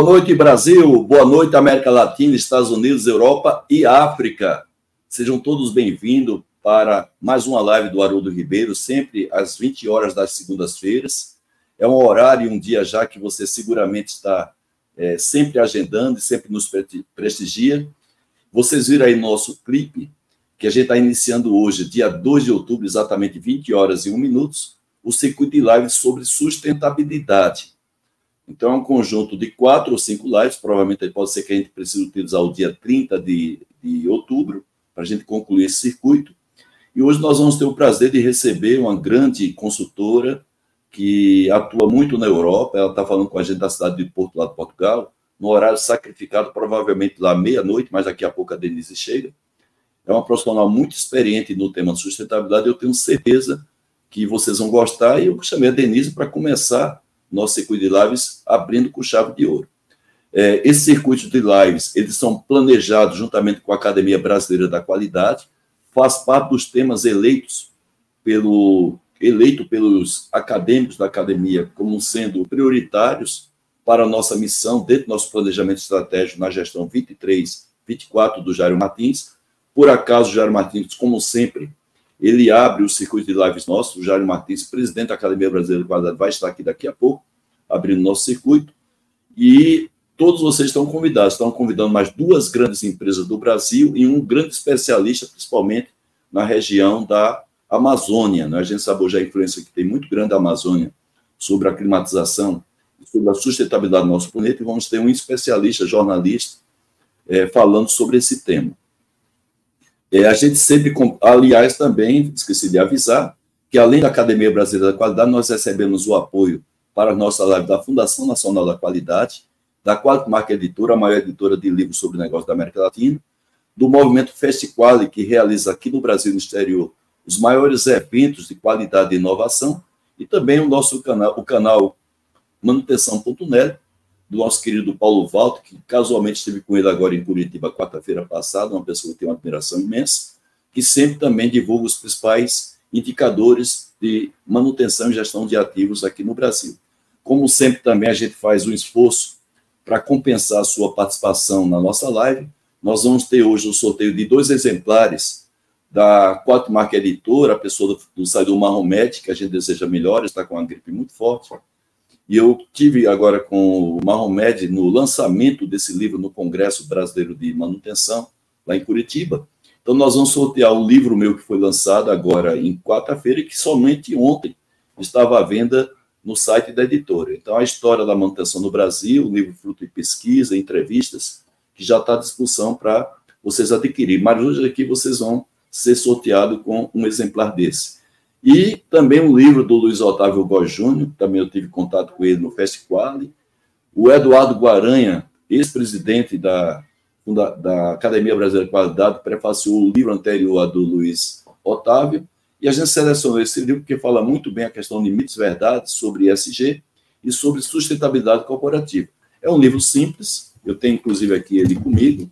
Boa noite, Brasil. Boa noite, América Latina, Estados Unidos, Europa e África. Sejam todos bem-vindos para mais uma live do Haroldo Ribeiro, sempre às 20 horas das segundas-feiras. É um horário e um dia já que você seguramente está é, sempre agendando e sempre nos prestigia. Vocês viram aí nosso clipe, que a gente está iniciando hoje, dia 2 de outubro, exatamente 20 horas e 1 minutos, o circuito de live sobre sustentabilidade. Então, é um conjunto de quatro ou cinco lives, provavelmente pode ser que a gente precise utilizar o dia 30 de, de outubro, para a gente concluir esse circuito. E hoje nós vamos ter o prazer de receber uma grande consultora que atua muito na Europa, ela está falando com a gente da cidade de Porto, lá de Portugal, no horário sacrificado, provavelmente lá meia-noite, mas daqui a pouco a Denise chega. É uma profissional muito experiente no tema de sustentabilidade, eu tenho certeza que vocês vão gostar, e eu chamei a Denise para começar nosso circuito de lives abrindo com chave de ouro. É, esses circuitos de lives, eles são planejados juntamente com a Academia Brasileira da Qualidade, faz parte dos temas eleitos pelo eleito pelos acadêmicos da academia como sendo prioritários para a nossa missão dentro do nosso planejamento estratégico na gestão 23, 24 do Jairo Martins. Por acaso, Jairo Martins, como sempre, ele abre o circuito de lives nosso, o Jairo Martins, presidente da Academia Brasileira de Qualidade, vai estar aqui daqui a pouco, abrindo nosso circuito. E todos vocês estão convidados, estão convidando mais duas grandes empresas do Brasil e um grande especialista, principalmente na região da Amazônia. Né? A gente sabe hoje a influência que tem muito grande da Amazônia sobre a climatização, sobre a sustentabilidade do nosso planeta, e vamos ter um especialista, jornalista, é, falando sobre esse tema. É, a gente sempre, aliás, também, esqueci de avisar, que além da Academia Brasileira da Qualidade, nós recebemos o apoio para a nossa live da Fundação Nacional da Qualidade, da Quality Marca Editora, a maior editora de livros sobre negócios da América Latina, do movimento Festiquali, que realiza aqui no Brasil e no exterior os maiores eventos de qualidade e inovação, e também o nosso canal, o canal Manutenção.net, do nosso querido Paulo Valto, que casualmente esteve com ele agora em Curitiba, quarta-feira passada, uma pessoa que tem uma admiração imensa, que sempre também divulga os principais indicadores de manutenção e gestão de ativos aqui no Brasil. Como sempre, também a gente faz um esforço para compensar a sua participação na nossa live. Nós vamos ter hoje o sorteio de dois exemplares da Quatro Marca Editora, a pessoa do, do Saidu que a gente deseja melhores, está com uma gripe muito forte e eu tive agora com o Mahomed no lançamento desse livro no Congresso Brasileiro de Manutenção, lá em Curitiba. Então, nós vamos sortear um livro meu que foi lançado agora em quarta-feira que somente ontem estava à venda no site da editora. Então, a história da manutenção no Brasil, o livro fruto de pesquisa, entrevistas, que já está à disposição para vocês adquirirem. Mas hoje aqui vocês vão ser sorteados com um exemplar desse. E também um livro do Luiz Otávio Góes Júnior, também eu tive contato com ele no Festiquale. O Eduardo Guaranha, ex-presidente da, da Academia Brasileira de Qualidade, prefaciou o livro anterior do Luiz Otávio. E a gente selecionou esse livro porque fala muito bem a questão de mitos verdades sobre ESG e sobre sustentabilidade corporativa. É um livro simples, eu tenho inclusive aqui ele comigo,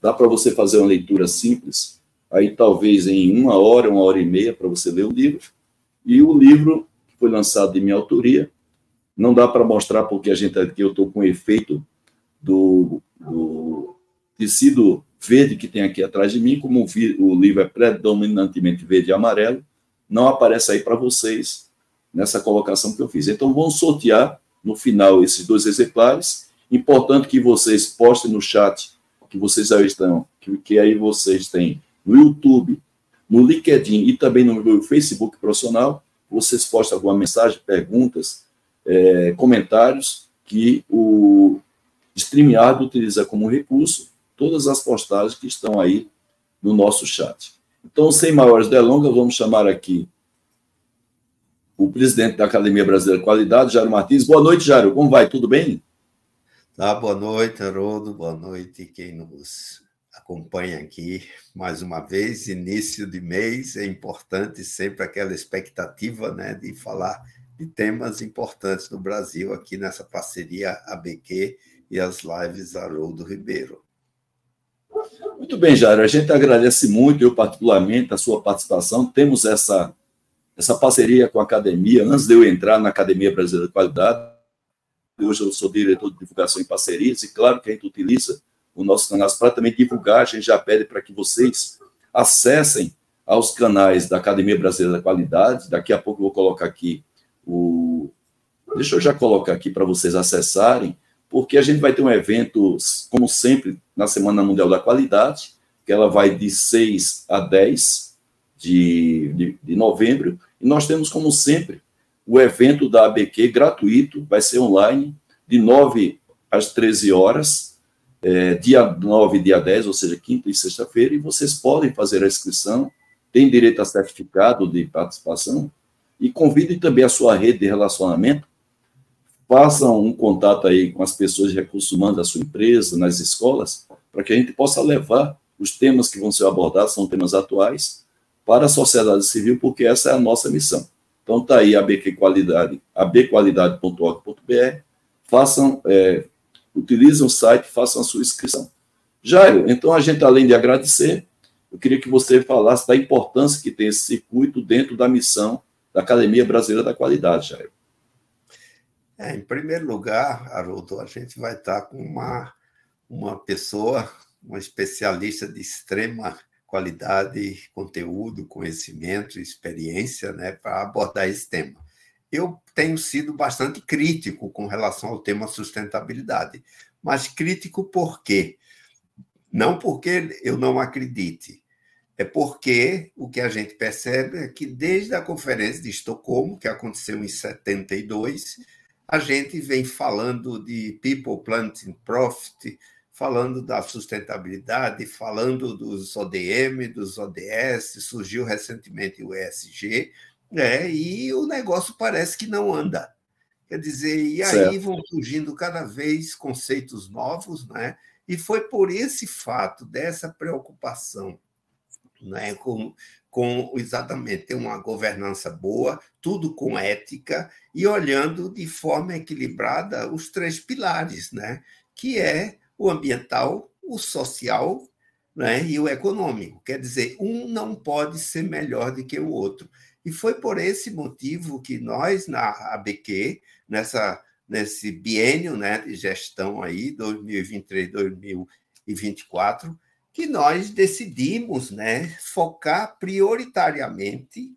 dá para você fazer uma leitura simples, aí talvez em uma hora, uma hora e meia para você ler o livro. E o livro foi lançado de minha autoria, não dá para mostrar porque a gente aqui eu estou com o efeito do, do, tecido verde que tem aqui atrás de mim, como o, o livro é predominantemente verde e amarelo, não aparece aí para vocês nessa colocação que eu fiz. Então vamos sortear no final esses dois exemplares. Importante que vocês postem no chat que vocês já estão, que, que aí vocês têm no YouTube, no LinkedIn e também no meu Facebook profissional, vocês postam alguma mensagem, perguntas, é, comentários que o StreamYard utiliza como recurso todas as postagens que estão aí no nosso chat. Então, sem maiores delongas, vamos chamar aqui o presidente da Academia Brasileira de Qualidade, Jairo Martins. Boa noite, Jairo. Como vai? Tudo bem? Tá, boa noite, Haroldo. Boa noite, quem nos acompanha aqui mais uma vez, início de mês, é importante sempre aquela expectativa né, de falar de temas importantes no Brasil, aqui nessa parceria ABQ e as lives Haroldo Ribeiro. Muito bem, Jairo, a gente agradece muito, eu particularmente, a sua participação. Temos essa, essa parceria com a academia. Antes de eu entrar na Academia Brasileira de Qualidade, hoje eu sou diretor de divulgação em parcerias, e claro que a gente utiliza o nosso canal para também divulgar, a gente já pede para que vocês acessem aos canais da Academia Brasileira da Qualidade, daqui a pouco eu vou colocar aqui o... Deixa eu já colocar aqui para vocês acessarem, porque a gente vai ter um evento, como sempre, na Semana Mundial da Qualidade, que ela vai de 6 a 10 de, de, de novembro, e nós temos, como sempre, o evento da ABQ gratuito, vai ser online, de 9 às 13 horas, é, dia 9 e dia 10, ou seja, quinta e sexta-feira, e vocês podem fazer a inscrição, tem direito a certificado de participação, e convidem também a sua rede de relacionamento, façam um contato aí com as pessoas de recursos humanos da sua empresa, nas escolas, para que a gente possa levar os temas que vão ser abordados, são temas atuais, para a sociedade civil, porque essa é a nossa missão. Então está aí a BQ Qualidade, abqualidade.org.br, façam, é, utilizem o site, façam a sua inscrição. Jairo, então a gente, além de agradecer, eu queria que você falasse da importância que tem esse circuito dentro da missão da Academia Brasileira da Qualidade, Jairo. É, em primeiro lugar, Haroldo, a gente vai estar com uma, uma pessoa, uma especialista de extrema qualidade, conteúdo, conhecimento, experiência, né, para abordar esse tema. Eu tenho sido bastante crítico com relação ao tema sustentabilidade, mas crítico por quê? Não porque eu não acredite, é porque o que a gente percebe é que desde a Conferência de Estocolmo, que aconteceu em 72, a gente vem falando de People, Planet and Profit, falando da sustentabilidade, falando dos ODM, dos ODS, surgiu recentemente o ESG, né? e o negócio parece que não anda. Quer dizer, e aí certo. vão surgindo cada vez conceitos novos, né? e foi por esse fato, dessa preocupação né? com, com exatamente ter uma governança boa, tudo com ética, e olhando de forma equilibrada os três pilares, né? que é o ambiental, o social né, e o econômico. Quer dizer, um não pode ser melhor do que o outro. E foi por esse motivo que nós, na ABQ, nessa, nesse biênio né, de gestão aí, 2023-2024, que nós decidimos né, focar prioritariamente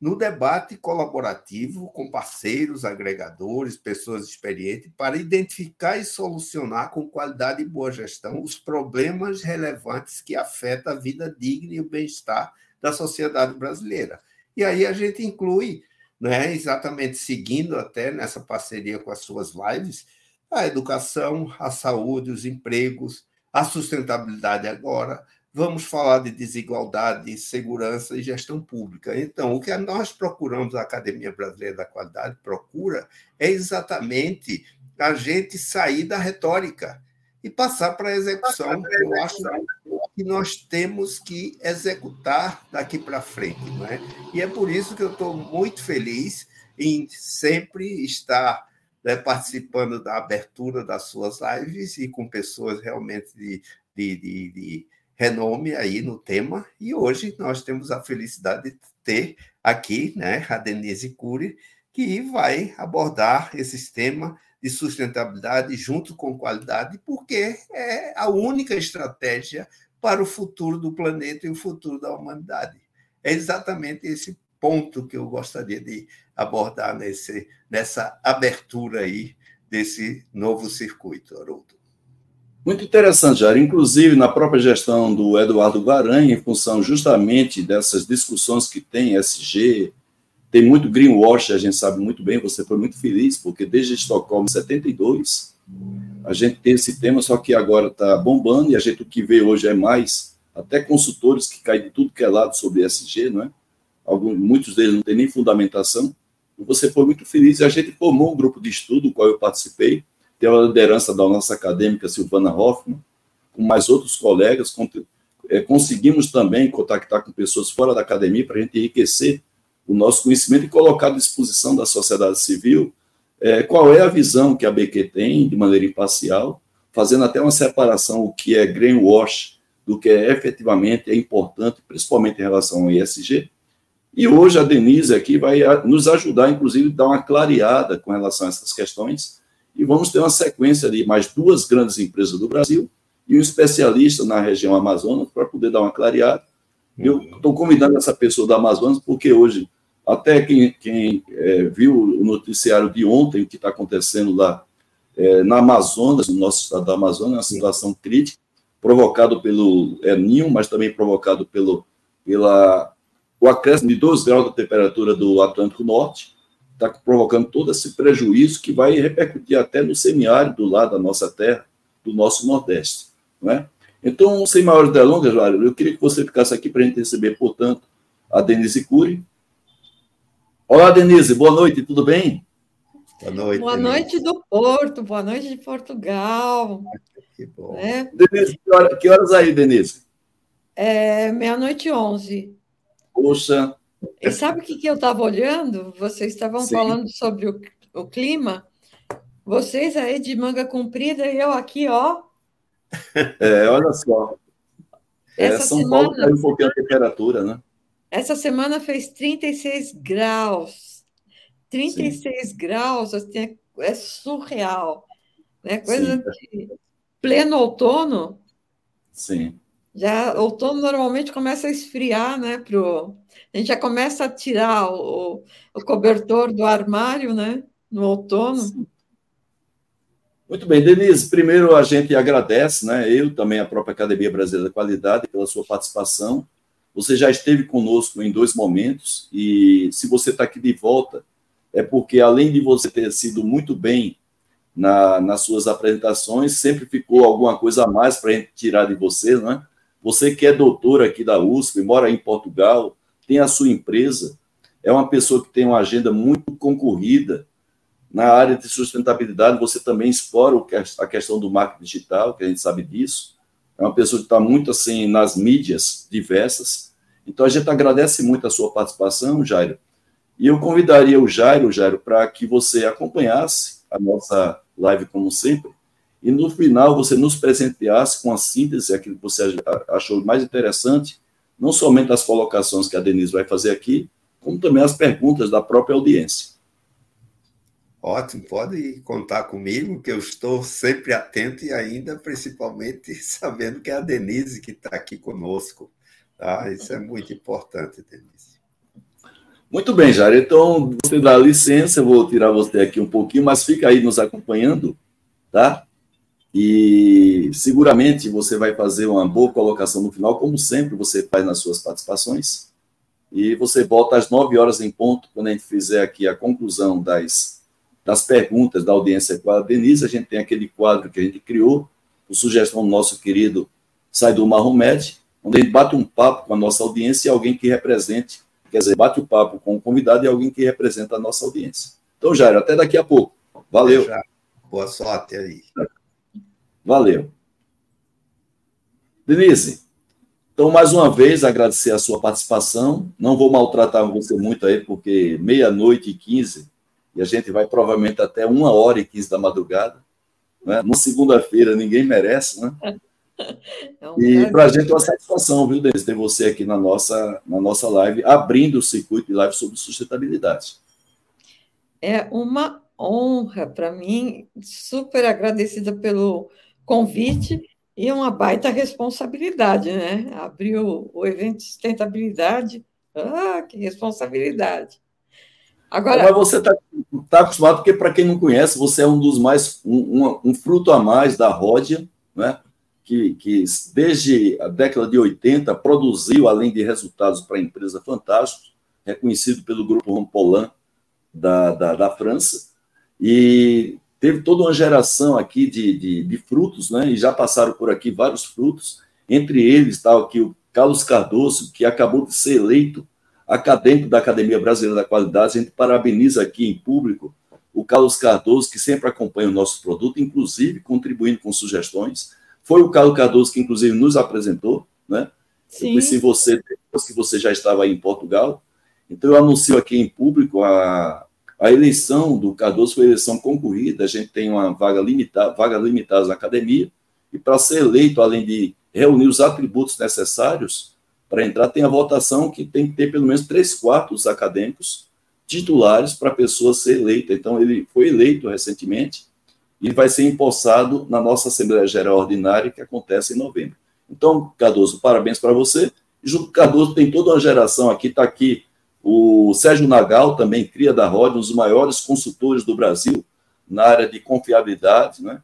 no debate colaborativo com parceiros, agregadores, pessoas experientes, para identificar e solucionar com qualidade e boa gestão os problemas relevantes que afetam a vida digna e o bem-estar da sociedade brasileira. E aí a gente inclui, né, exatamente seguindo até nessa parceria com as suas lives, a educação, a saúde, os empregos, a sustentabilidade agora, vamos falar de desigualdade, segurança e gestão pública. Então, o que nós procuramos, a Academia Brasileira da Qualidade procura, é exatamente a gente sair da retórica e passar para a execução. Eu acho que nós temos que executar daqui para frente. Não é? E é por isso que eu estou muito feliz em sempre estar né, participando da abertura das suas lives e com pessoas realmente de, de, de, de renome aí no tema, e hoje nós temos a felicidade de ter aqui né, a Denise Cury, que vai abordar esse tema de sustentabilidade junto com qualidade, porque é a única estratégia para o futuro do planeta e o futuro da humanidade. É exatamente esse ponto que eu gostaria de abordar nesse, nessa abertura aí desse novo circuito, Haroldo. Muito interessante, Jair. Inclusive, na própria gestão do Eduardo Guaranha, em função justamente dessas discussões que tem SG, tem muito greenwash, a gente sabe muito bem, você foi muito feliz, porque desde Estocolmo 72, a gente tem esse tema, só que agora está bombando, e a gente o que vê hoje é mais, até consultores que caem de tudo que é lado sobre SG, não é? Alguns, muitos deles não têm nem fundamentação. E você foi muito feliz, e a gente formou um grupo de estudo, do qual eu participei, tem a liderança da nossa acadêmica Silvana Hoffman, com mais outros colegas, é, conseguimos também contactar com pessoas fora da academia para a gente enriquecer o nosso conhecimento e colocar à disposição da sociedade civil é, qual é a visão que a BQ tem de maneira imparcial, fazendo até uma separação o que é greenwash do que é efetivamente é importante, principalmente em relação ao ISG. E hoje a Denise aqui vai nos ajudar, inclusive, a dar uma clareada com relação a essas questões, e vamos ter uma sequência de mais duas grandes empresas do Brasil e um especialista na região Amazonas para poder dar uma clareada. Eu estou convidando essa pessoa da Amazonas porque hoje, até quem, quem é, viu o noticiário de ontem, o que está acontecendo lá é, na Amazonas, no nosso estado da Amazonas, é uma situação crítica, provocado pelo El mas também provocado pelo pela, o acréscimo de 2 graus da temperatura do Atlântico Norte, está provocando todo esse prejuízo que vai repercutir até no semiárido lá da nossa terra, do nosso Nordeste. Não é? Então, sem maiores delongas, eu queria que você ficasse aqui para a gente receber, portanto, a Denise Cury. Olá, Denise, boa noite, tudo bem? Boa noite. Boa Denise. noite do Porto, boa noite de Portugal. Que bom. É. Denise, que, hora, que horas aí, Denise? É meia-noite e onze. Poxa. E sabe o que, que eu estava olhando? Vocês estavam Sim. falando sobre o, o clima. Vocês aí de manga comprida e eu aqui, ó. É, olha só. É, São semana, Paulo caiu um pouquinho a temperatura, né? Essa semana fez 36 graus. 36 Sim. graus, assim, é surreal. Né? Coisa Sim. de pleno outono. Sim. Já outono normalmente começa a esfriar, né? Pro... A gente já começa a tirar o, o cobertor do armário, né? No outono. Sim. Muito bem, Denise. Primeiro a gente agradece, né? Eu também a própria Academia Brasileira da Qualidade pela sua participação. Você já esteve conosco em dois momentos e se você está aqui de volta é porque além de você ter sido muito bem na, nas suas apresentações, sempre ficou alguma coisa a mais para a gente tirar de você, não é? Você que é doutor aqui da USP, mora em Portugal, tem a sua empresa, é uma pessoa que tem uma agenda muito concorrida. Na área de sustentabilidade, você também explora a questão do marketing digital, que a gente sabe disso. É uma pessoa que está muito assim nas mídias diversas. Então, a gente agradece muito a sua participação, Jairo. E eu convidaria o Jairo, Jairo, para que você acompanhasse a nossa live, como sempre, e no final você nos presenteasse com a síntese, aquilo que você achou mais interessante, não somente as colocações que a Denise vai fazer aqui, como também as perguntas da própria audiência. Ótimo, pode contar comigo, que eu estou sempre atento e ainda, principalmente, sabendo que é a Denise que está aqui conosco. Tá? Isso é muito importante, Denise. Muito bem, Jair. Então, você dá licença, eu vou tirar você aqui um pouquinho, mas fica aí nos acompanhando, tá? E seguramente você vai fazer uma boa colocação no final, como sempre você faz nas suas participações. E você volta às nove horas em ponto, quando a gente fizer aqui a conclusão das, das perguntas da audiência com a Denise. A gente tem aquele quadro que a gente criou, por sugestão do nosso querido Saidu Mahomed, onde a gente bate um papo com a nossa audiência e alguém que represente, quer dizer, bate o papo com o convidado e alguém que representa a nossa audiência. Então, Jairo, até daqui a pouco. Valeu. Boa sorte aí. Valeu. Denise, então, mais uma vez, agradecer a sua participação. Não vou maltratar você muito aí, porque meia-noite e quinze, e a gente vai provavelmente até uma hora e quinze da madrugada. Né? Numa segunda-feira, ninguém merece, né? É um e para a gente é uma satisfação, viu, Denise, ter você aqui na nossa, na nossa live, abrindo o circuito de live sobre sustentabilidade. É uma honra para mim, super agradecida pelo convite e uma baita responsabilidade, né? Abrir o, o evento de sustentabilidade, ah, que responsabilidade. Agora, Mas você está tá acostumado, porque para quem não conhece, você é um dos mais, um, um, um fruto a mais da Ródia, né? Que, que desde a década de 80 produziu, além de resultados para a empresa fantásticos, reconhecido pelo grupo Rompolan da, da, da França, e teve toda uma geração aqui de, de, de, frutos, né? E já passaram por aqui vários frutos. Entre eles está aqui o Carlos Cardoso, que acabou de ser eleito acadêmico da Academia Brasileira da Qualidade. A gente parabeniza aqui em público o Carlos Cardoso, que sempre acompanha o nosso produto, inclusive contribuindo com sugestões. Foi o Carlos Cardoso que, inclusive, nos apresentou, né? Sim. Eu conheci você depois que você já estava aí em Portugal. Então, eu anuncio aqui em público a, a eleição do Cardoso foi eleição concorrida, a gente tem uma vaga limitada, vaga limitada na academia, e para ser eleito, além de reunir os atributos necessários para entrar, tem a votação que tem que ter pelo menos três quartos acadêmicos titulares para a pessoa ser eleita. Então, ele foi eleito recentemente, e vai ser empossado na nossa Assembleia Geral Ordinária, que acontece em novembro. Então, Cardoso, parabéns para você. Com Cardoso tem toda uma geração aqui, está aqui o Sérgio Nagal, também cria da Rod, um dos maiores consultores do Brasil na área de confiabilidade, né?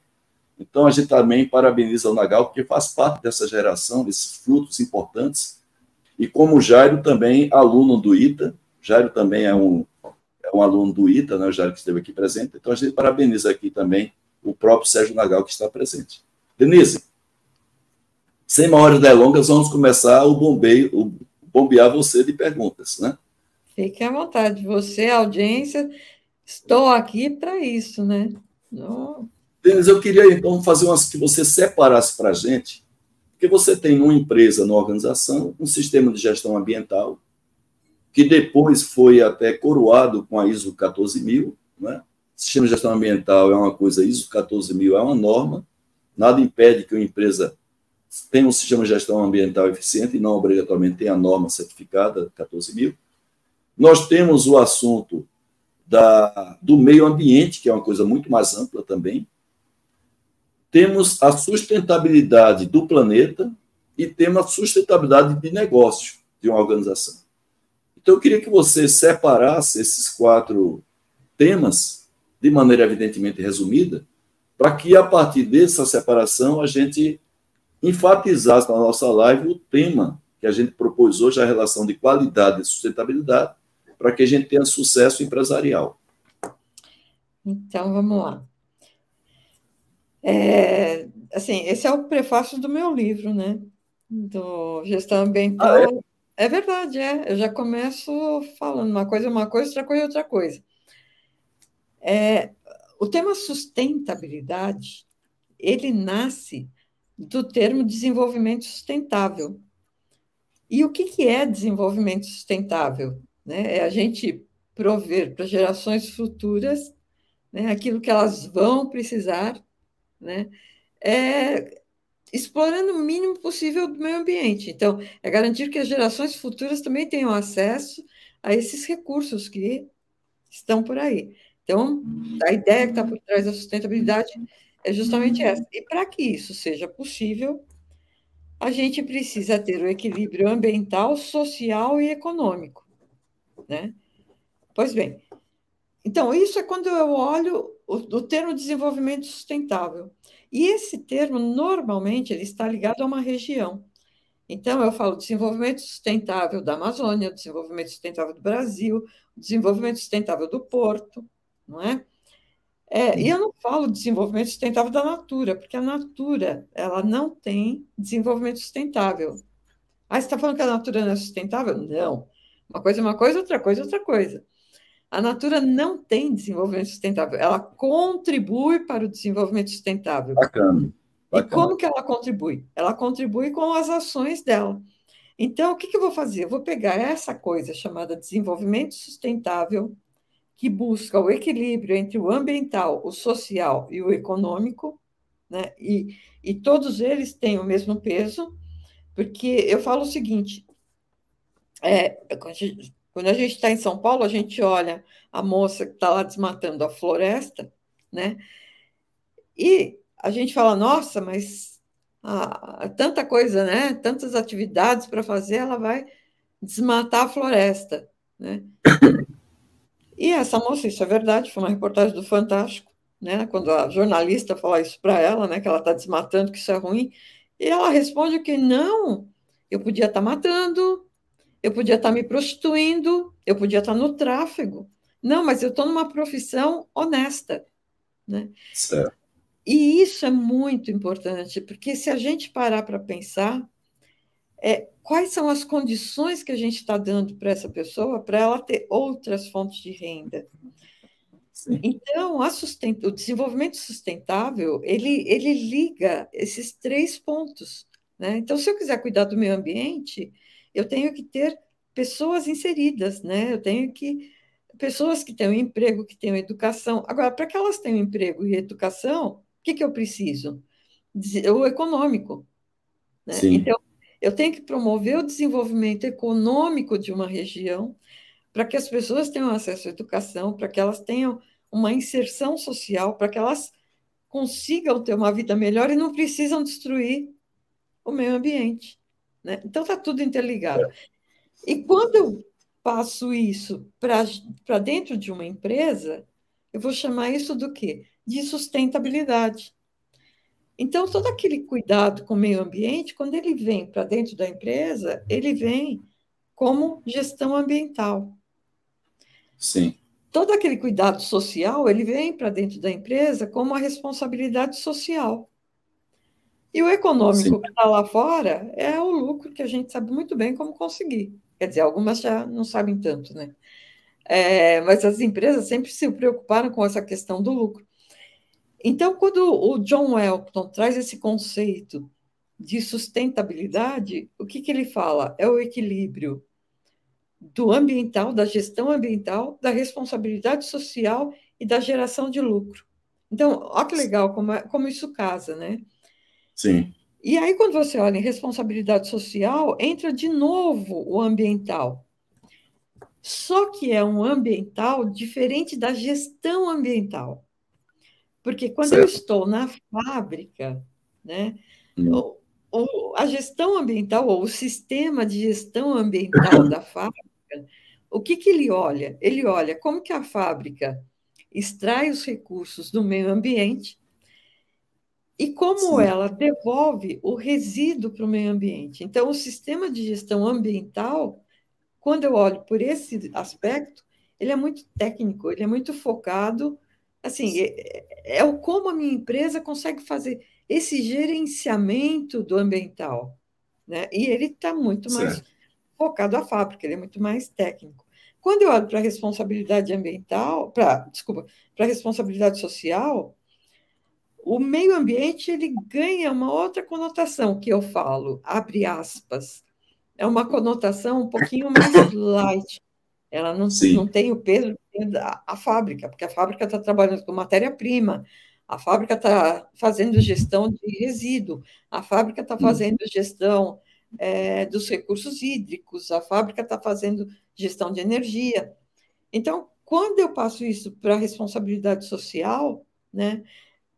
Então, a gente também parabeniza o Nagal, porque faz parte dessa geração, desses frutos importantes. E como o Jairo também, aluno do ITA, Jairo também é um, é um aluno do ITA, né, o Jairo que esteve aqui presente, então a gente parabeniza aqui também o próprio Sérgio Nagal, que está presente. Denise, sem maiores delongas, vamos começar o bombeio, o bombear você de perguntas, né? Fique à vontade, você, audiência, estou aqui para isso, né? Não... Denis, eu queria então fazer umas que você separasse para a gente, porque você tem uma empresa, uma organização, um sistema de gestão ambiental, que depois foi até coroado com a ISO 14000, né? Sistema de gestão ambiental é uma coisa, ISO 14000 é uma norma, nada impede que uma empresa tenha um sistema de gestão ambiental eficiente e não obrigatoriamente tenha a norma certificada 14000. Nós temos o assunto da, do meio ambiente, que é uma coisa muito mais ampla também, temos a sustentabilidade do planeta e temos a sustentabilidade de negócio de uma organização. Então, eu queria que você separasse esses quatro temas de maneira evidentemente resumida, para que a partir dessa separação a gente enfatizasse na nossa live o tema que a gente propôs hoje, a relação de qualidade e sustentabilidade, para que a gente tenha sucesso empresarial. Então, vamos lá. É, assim, esse é o prefácio do meu livro, né? Do Gestão Ambiental. Ah, é? é? verdade, é. Eu já começo falando uma coisa, uma coisa, outra coisa, outra coisa. É, o tema sustentabilidade, ele nasce do termo desenvolvimento sustentável. E o que, que é desenvolvimento sustentável? Né? É a gente prover para gerações futuras né, aquilo que elas vão precisar né? É, explorando o mínimo possível do meio ambiente. Então, é garantir que as gerações futuras também tenham acesso a esses recursos que estão por aí. Então, a ideia que está por trás da sustentabilidade é justamente essa. E para que isso seja possível, a gente precisa ter o equilíbrio ambiental, social e econômico. Né? Pois bem, então, isso é quando eu olho o, o termo desenvolvimento sustentável. E esse termo, normalmente, ele está ligado a uma região. Então, eu falo desenvolvimento sustentável da Amazônia, desenvolvimento sustentável do Brasil, desenvolvimento sustentável do Porto, não é? é e eu não falo desenvolvimento sustentável da Natura, porque a Natura ela não tem desenvolvimento sustentável. Ah, você está falando que a Natura não é sustentável? Não. Uma coisa é uma coisa, outra coisa é outra coisa. A Natura não tem desenvolvimento sustentável, ela contribui para o desenvolvimento sustentável. Bacana. Bacana. E como que ela contribui? Ela contribui com as ações dela. Então, o que, que eu vou fazer? Eu vou pegar essa coisa chamada desenvolvimento sustentável, que busca o equilíbrio entre o ambiental, o social e o econômico, né? e, e todos eles têm o mesmo peso, porque eu falo o seguinte: é, quando a gente está em São Paulo, a gente olha a moça que está lá desmatando a floresta, né? E a gente fala, nossa, mas tanta coisa, né? Tantas atividades para fazer, ela vai desmatar a floresta, né? E essa moça, isso é verdade, foi uma reportagem do Fantástico, né? Quando a jornalista fala isso para ela, né? Que ela está desmatando, que isso é ruim, e ela responde que não, eu podia estar tá matando, eu podia estar me prostituindo, eu podia estar no tráfego. Não, mas eu estou numa profissão honesta. Né? Certo. E isso é muito importante, porque se a gente parar para pensar, é, quais são as condições que a gente está dando para essa pessoa para ela ter outras fontes de renda? Sim. Então, o desenvolvimento sustentável, ele, ele liga esses três pontos. Né? Então, se eu quiser cuidar do meio ambiente, eu tenho que ter pessoas inseridas, né? Eu tenho que pessoas que tenham emprego, que tenham educação. Agora, para que elas tenham emprego e educação, o que, que eu preciso? O econômico. Né? Então, eu tenho que promover o desenvolvimento econômico de uma região para que as pessoas tenham acesso à educação, para que elas tenham uma inserção social, para que elas consigam ter uma vida melhor e não precisam destruir o meio ambiente. Né? Então, está tudo interligado. E quando eu passo isso para dentro de uma empresa, eu vou chamar isso do quê? De sustentabilidade. Então, todo aquele cuidado com o meio ambiente, quando ele vem para dentro da empresa, ele vem como gestão ambiental. Sim. Todo aquele cuidado social, ele vem para dentro da empresa como a responsabilidade social. E o econômico Sim. que está lá fora é o lucro que a gente sabe muito bem como conseguir. Quer dizer, algumas já não sabem tanto, né? É, mas as empresas sempre se preocuparam com essa questão do lucro. Então, quando o John Elton traz esse conceito de sustentabilidade, o que, que ele fala? É o equilíbrio do ambiental, da gestão ambiental, da responsabilidade social e da geração de lucro. Então, olha que legal como, é, como isso casa, né? Sim. E aí, quando você olha em responsabilidade social, entra de novo o ambiental. Só que é um ambiental diferente da gestão ambiental. Porque quando certo. eu estou na fábrica, né, hum. o, o, a gestão ambiental, ou o sistema de gestão ambiental da fábrica, o que, que ele olha? Ele olha como que a fábrica extrai os recursos do meio ambiente e como Sim. ela devolve o resíduo para o meio ambiente. Então, o sistema de gestão ambiental, quando eu olho por esse aspecto, ele é muito técnico, ele é muito focado assim, é, é o como a minha empresa consegue fazer esse gerenciamento do ambiental, né? E ele está muito mais certo. focado à fábrica, ele é muito mais técnico. Quando eu olho para a responsabilidade ambiental, para, desculpa, para a responsabilidade social, o meio ambiente ele ganha uma outra conotação que eu falo, abre aspas. É uma conotação um pouquinho mais light. Ela não, não tem o peso da a fábrica, porque a fábrica está trabalhando com matéria-prima, a fábrica está fazendo gestão de resíduo, a fábrica está hum. fazendo gestão é, dos recursos hídricos, a fábrica está fazendo gestão de energia. Então, quando eu passo isso para a responsabilidade social, né,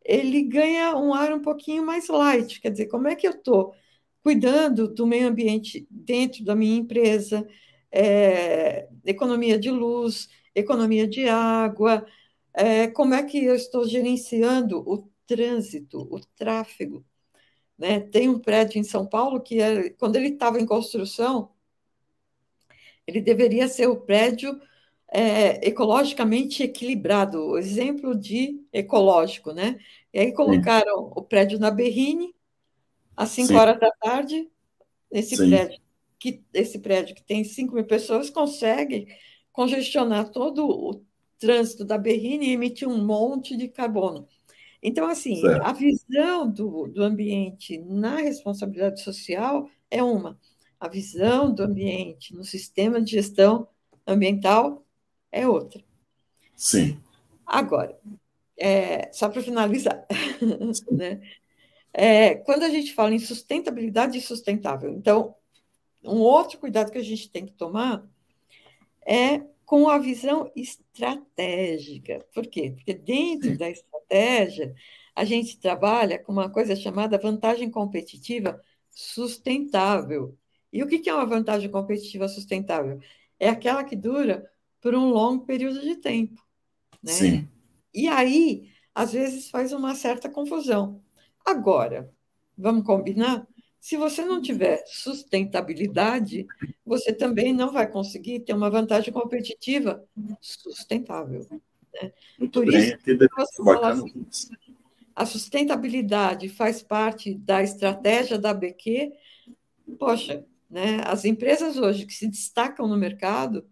ele ganha um ar um pouquinho mais light. Quer dizer, como é que eu estou cuidando do meio ambiente dentro da minha empresa, é, economia de luz, economia de água, é, como é que eu estou gerenciando o trânsito, o tráfego. Né? Tem um prédio em São Paulo que, é, quando ele estava em construção, ele deveria ser o prédio é, ecologicamente equilibrado, o exemplo de ecológico, né? E aí colocaram Sim. o prédio na Berrine, às 5 horas da tarde, esse prédio, que, esse prédio que tem 5 mil pessoas consegue congestionar todo o trânsito da Berrine e emitir um monte de carbono. Então, assim, certo. a visão do, do ambiente na responsabilidade social é uma, a visão do ambiente no sistema de gestão ambiental é outra. Sim. Agora, é, só para finalizar, né? É, quando a gente fala em sustentabilidade e sustentável, então, um outro cuidado que a gente tem que tomar é com a visão estratégica. Por quê? Porque dentro da estratégia, a gente trabalha com uma coisa chamada vantagem competitiva sustentável. E o que é uma vantagem competitiva sustentável? É aquela que dura por um longo período de tempo. Né? Sim. E aí, às vezes, faz uma certa confusão. Agora, vamos combinar? Se você não tiver sustentabilidade, você também não vai conseguir ter uma vantagem competitiva sustentável. Né? Por isso, assim, a sustentabilidade faz parte da estratégia da BQ. Poxa, né? as empresas hoje que se destacam no mercado,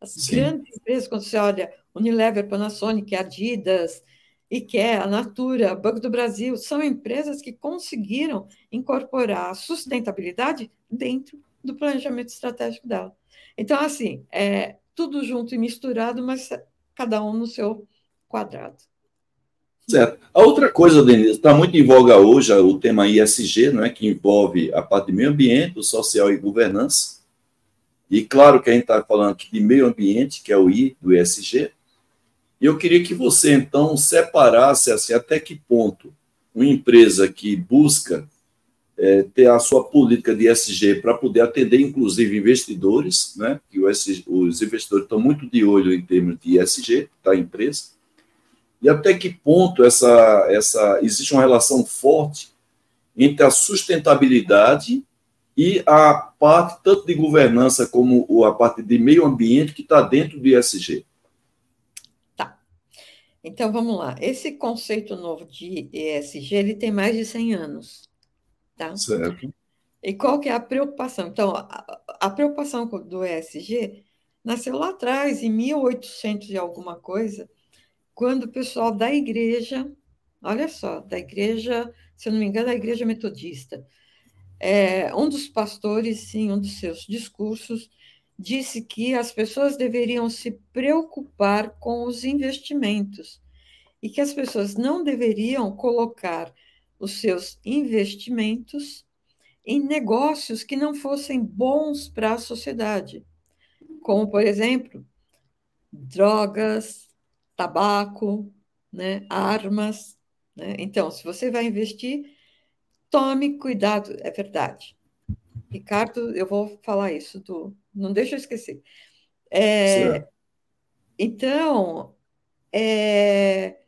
as Sim. grandes empresas, quando você olha Unilever, Panasonic, Adidas, IKEA, Natura, Banco do Brasil, são empresas que conseguiram incorporar a sustentabilidade dentro do planejamento estratégico dela. Então, assim, é tudo junto e misturado, mas cada um no seu quadrado. Certo. A outra coisa, Denise, está muito em voga hoje o tema ISG, não é, que envolve a parte de meio ambiente, o social e governança. E claro que a gente está falando aqui de meio ambiente, que é o I do ISG, E eu queria que você, então, separasse assim, até que ponto uma empresa que busca é, ter a sua política de SG para poder atender, inclusive, investidores, né? que os, os investidores estão muito de olho em termos de SG da empresa, e até que ponto essa, essa existe uma relação forte entre a sustentabilidade e a parte tanto de governança como a parte de meio ambiente que está dentro do ESG. Tá. Então vamos lá. Esse conceito novo de ESG ele tem mais de 100 anos. Tá? Certo. E qual que é a preocupação? Então, a, a preocupação do ESG nasceu lá atrás, em 1800 e alguma coisa, quando o pessoal da igreja, olha só, da igreja, se eu não me engano, da igreja metodista, é, um dos pastores, em um dos seus discursos, disse que as pessoas deveriam se preocupar com os investimentos e que as pessoas não deveriam colocar os seus investimentos em negócios que não fossem bons para a sociedade, como, por exemplo, drogas, tabaco, né, armas. Né? Então, se você vai investir, tome cuidado, é verdade. Ricardo, eu vou falar isso, do, não deixa eu esquecer. É, então, é,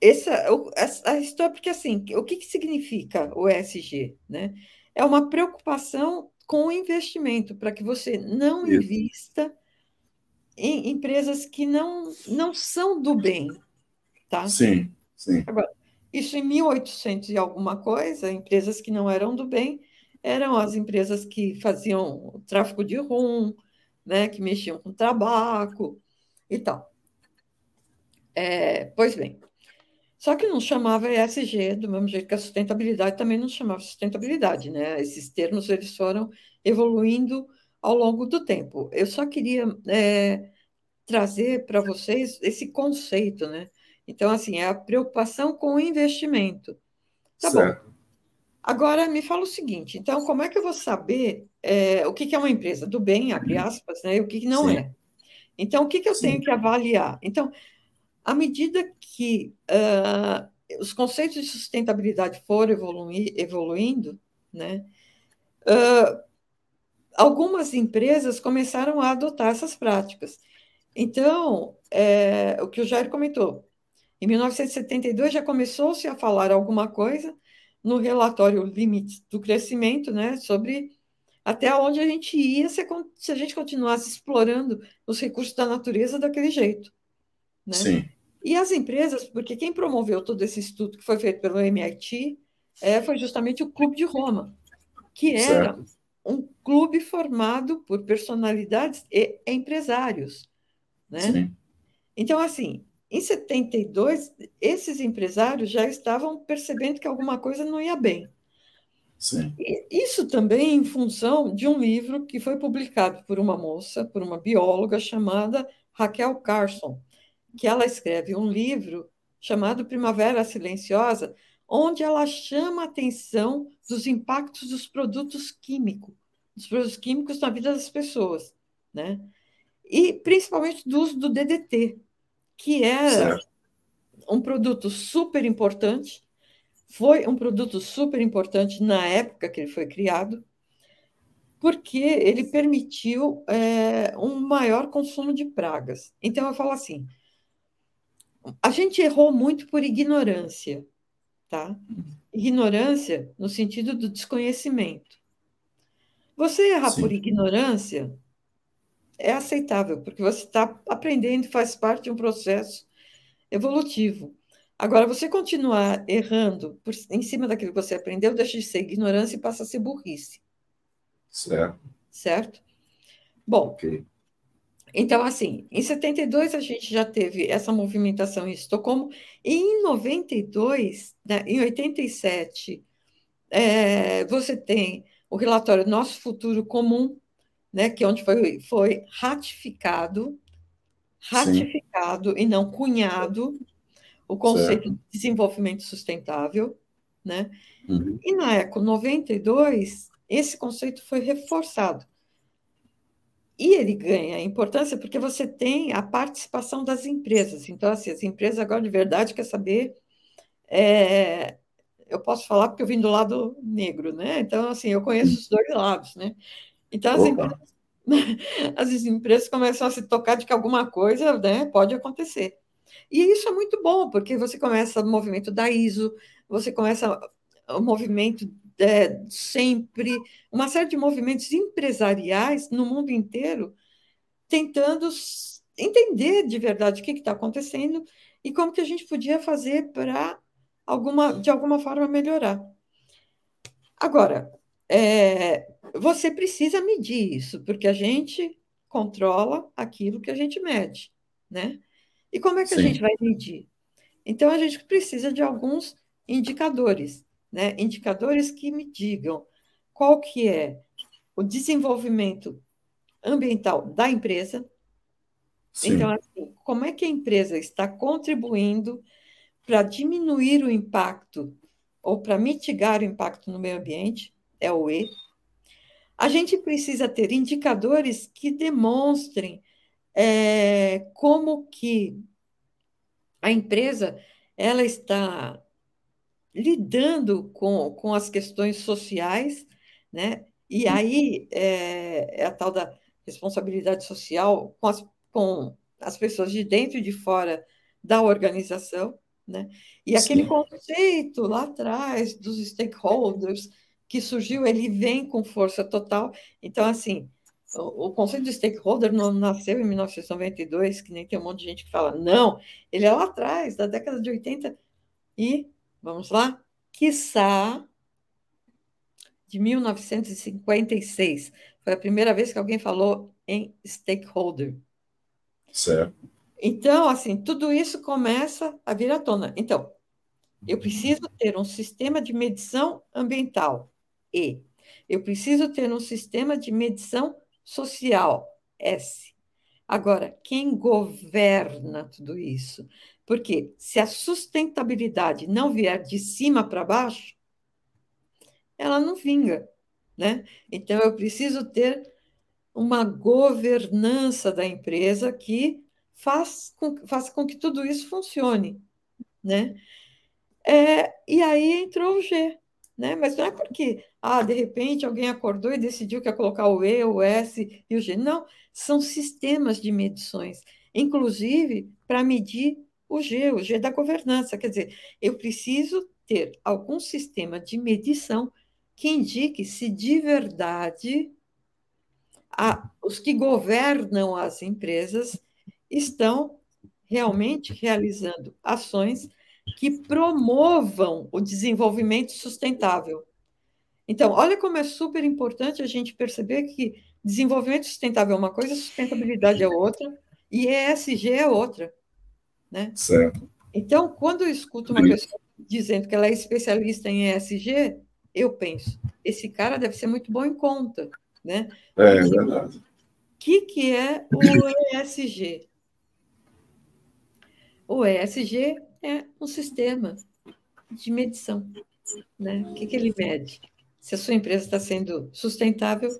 essa, a, a história, porque assim, o que, que significa o ESG? Né? É uma preocupação com o investimento, para que você não Isso. invista em empresas que não, não são do bem. Tá? Sim, sim. Agora, isso em 1800 e alguma coisa, empresas que não eram do bem, eram as empresas que faziam tráfico de rum, né, que mexiam com tabaco e tal. É, pois bem, só que não chamava ESG do mesmo jeito que a sustentabilidade também não chamava sustentabilidade, né? Esses termos eles foram evoluindo ao longo do tempo. Eu só queria é, trazer para vocês esse conceito, né? Então, assim, é a preocupação com o investimento. Tá certo. bom. Agora, me fala o seguinte: então, como é que eu vou saber é, o que é uma empresa do bem, abre aspas, né, e o que não Sim. é? Então, o que, que eu Sim. tenho que avaliar? Então, à medida que uh, os conceitos de sustentabilidade foram evoluir, evoluindo, né, uh, algumas empresas começaram a adotar essas práticas. Então, é, o que o Jair comentou, em 1972 já começou-se a falar alguma coisa no relatório Limite do Crescimento, né, sobre até onde a gente ia se, se a gente continuasse explorando os recursos da natureza daquele jeito. Né? Sim. E as empresas, porque quem promoveu todo esse estudo que foi feito pelo MIT é, foi justamente o Clube de Roma, que era certo. um clube formado por personalidades e empresários. Né? Sim. Então, assim, em 72, esses empresários já estavam percebendo que alguma coisa não ia bem. Sim. Isso também em função de um livro que foi publicado por uma moça, por uma bióloga chamada Raquel Carson, que ela escreve um livro chamado Primavera Silenciosa, onde ela chama a atenção dos impactos dos produtos químicos, dos produtos químicos na vida das pessoas, né? E principalmente do uso do DDT, que era certo. um produto super importante, foi um produto super importante na época que ele foi criado, porque ele permitiu é, um maior consumo de pragas. Então, eu falo assim: a gente errou muito por ignorância, tá? Ignorância no sentido do desconhecimento. Você errar Sim. por ignorância é aceitável, porque você está aprendendo, faz parte de um processo evolutivo. Agora, você continuar errando por, em cima daquilo que você aprendeu, deixa de ser ignorância e passa a ser burrice. Certo. Certo? Bom, okay. então, assim, em 72 a gente já teve essa movimentação em Estocolmo, e em 92, né, em 87, é, você tem o relatório Nosso Futuro Comum, né, que é onde foi, foi ratificado, ratificado Sim. e não cunhado o conceito certo. de desenvolvimento sustentável, né? Uhum. E na Eco 92, esse conceito foi reforçado. e ele ganha importância porque você tem a participação das empresas. Então, assim, as empresas agora de verdade quer saber. É, eu posso falar porque eu vim do lado negro, né? Então, assim, eu conheço os dois lados, né? Então, as empresas, as empresas começam a se tocar de que alguma coisa né, pode acontecer. E isso é muito bom, porque você começa o movimento da ISO, você começa o movimento é, sempre, uma série de movimentos empresariais no mundo inteiro, tentando entender de verdade o que está acontecendo e como que a gente podia fazer para alguma, de alguma forma melhorar. Agora, é, você precisa medir isso, porque a gente controla aquilo que a gente mede, né? E como é que Sim. a gente vai medir? Então, a gente precisa de alguns indicadores, né? Indicadores que me digam qual que é o desenvolvimento ambiental da empresa. Sim. Então, assim, como é que a empresa está contribuindo para diminuir o impacto ou para mitigar o impacto no meio ambiente? É o E. A gente precisa ter indicadores que demonstrem é, como que a empresa ela está lidando com, com as questões sociais, né? E aí é, é a tal da responsabilidade social com as, com as pessoas de dentro e de fora da organização, né? E aquele Sim. conceito lá atrás dos stakeholders que surgiu, ele vem com força total. Então, assim, o, o conceito de stakeholder não nasceu em 1992, que nem tem um monte de gente que fala, não, ele é lá atrás, da década de 80, e, vamos lá, quiçá, de 1956. Foi a primeira vez que alguém falou em stakeholder. Certo. Então, assim, tudo isso começa a vir à tona. Então, eu preciso ter um sistema de medição ambiental e eu preciso ter um sistema de medição social, S. Agora, quem governa tudo isso? Porque se a sustentabilidade não vier de cima para baixo, ela não vinga, né? Então eu preciso ter uma governança da empresa que faz com, faça com que tudo isso funcione, né? É, e aí entrou o G, né? Mas não é porque, ah, de repente alguém acordou e decidiu que ia colocar o E, o S e o G. Não, são sistemas de medições, inclusive para medir o G, o G da governança. Quer dizer, eu preciso ter algum sistema de medição que indique se de verdade a, os que governam as empresas estão realmente realizando ações que promovam o desenvolvimento sustentável. Então, olha como é super importante a gente perceber que desenvolvimento sustentável é uma coisa, sustentabilidade é outra, e ESG é outra. Né? Certo. Então, quando eu escuto uma pessoa dizendo que ela é especialista em ESG, eu penso, esse cara deve ser muito bom em conta. Né? É, é verdade. O que, que é o ESG? O ESG é um sistema de medição. Né? O que, que ele mede? Se a sua empresa está sendo sustentável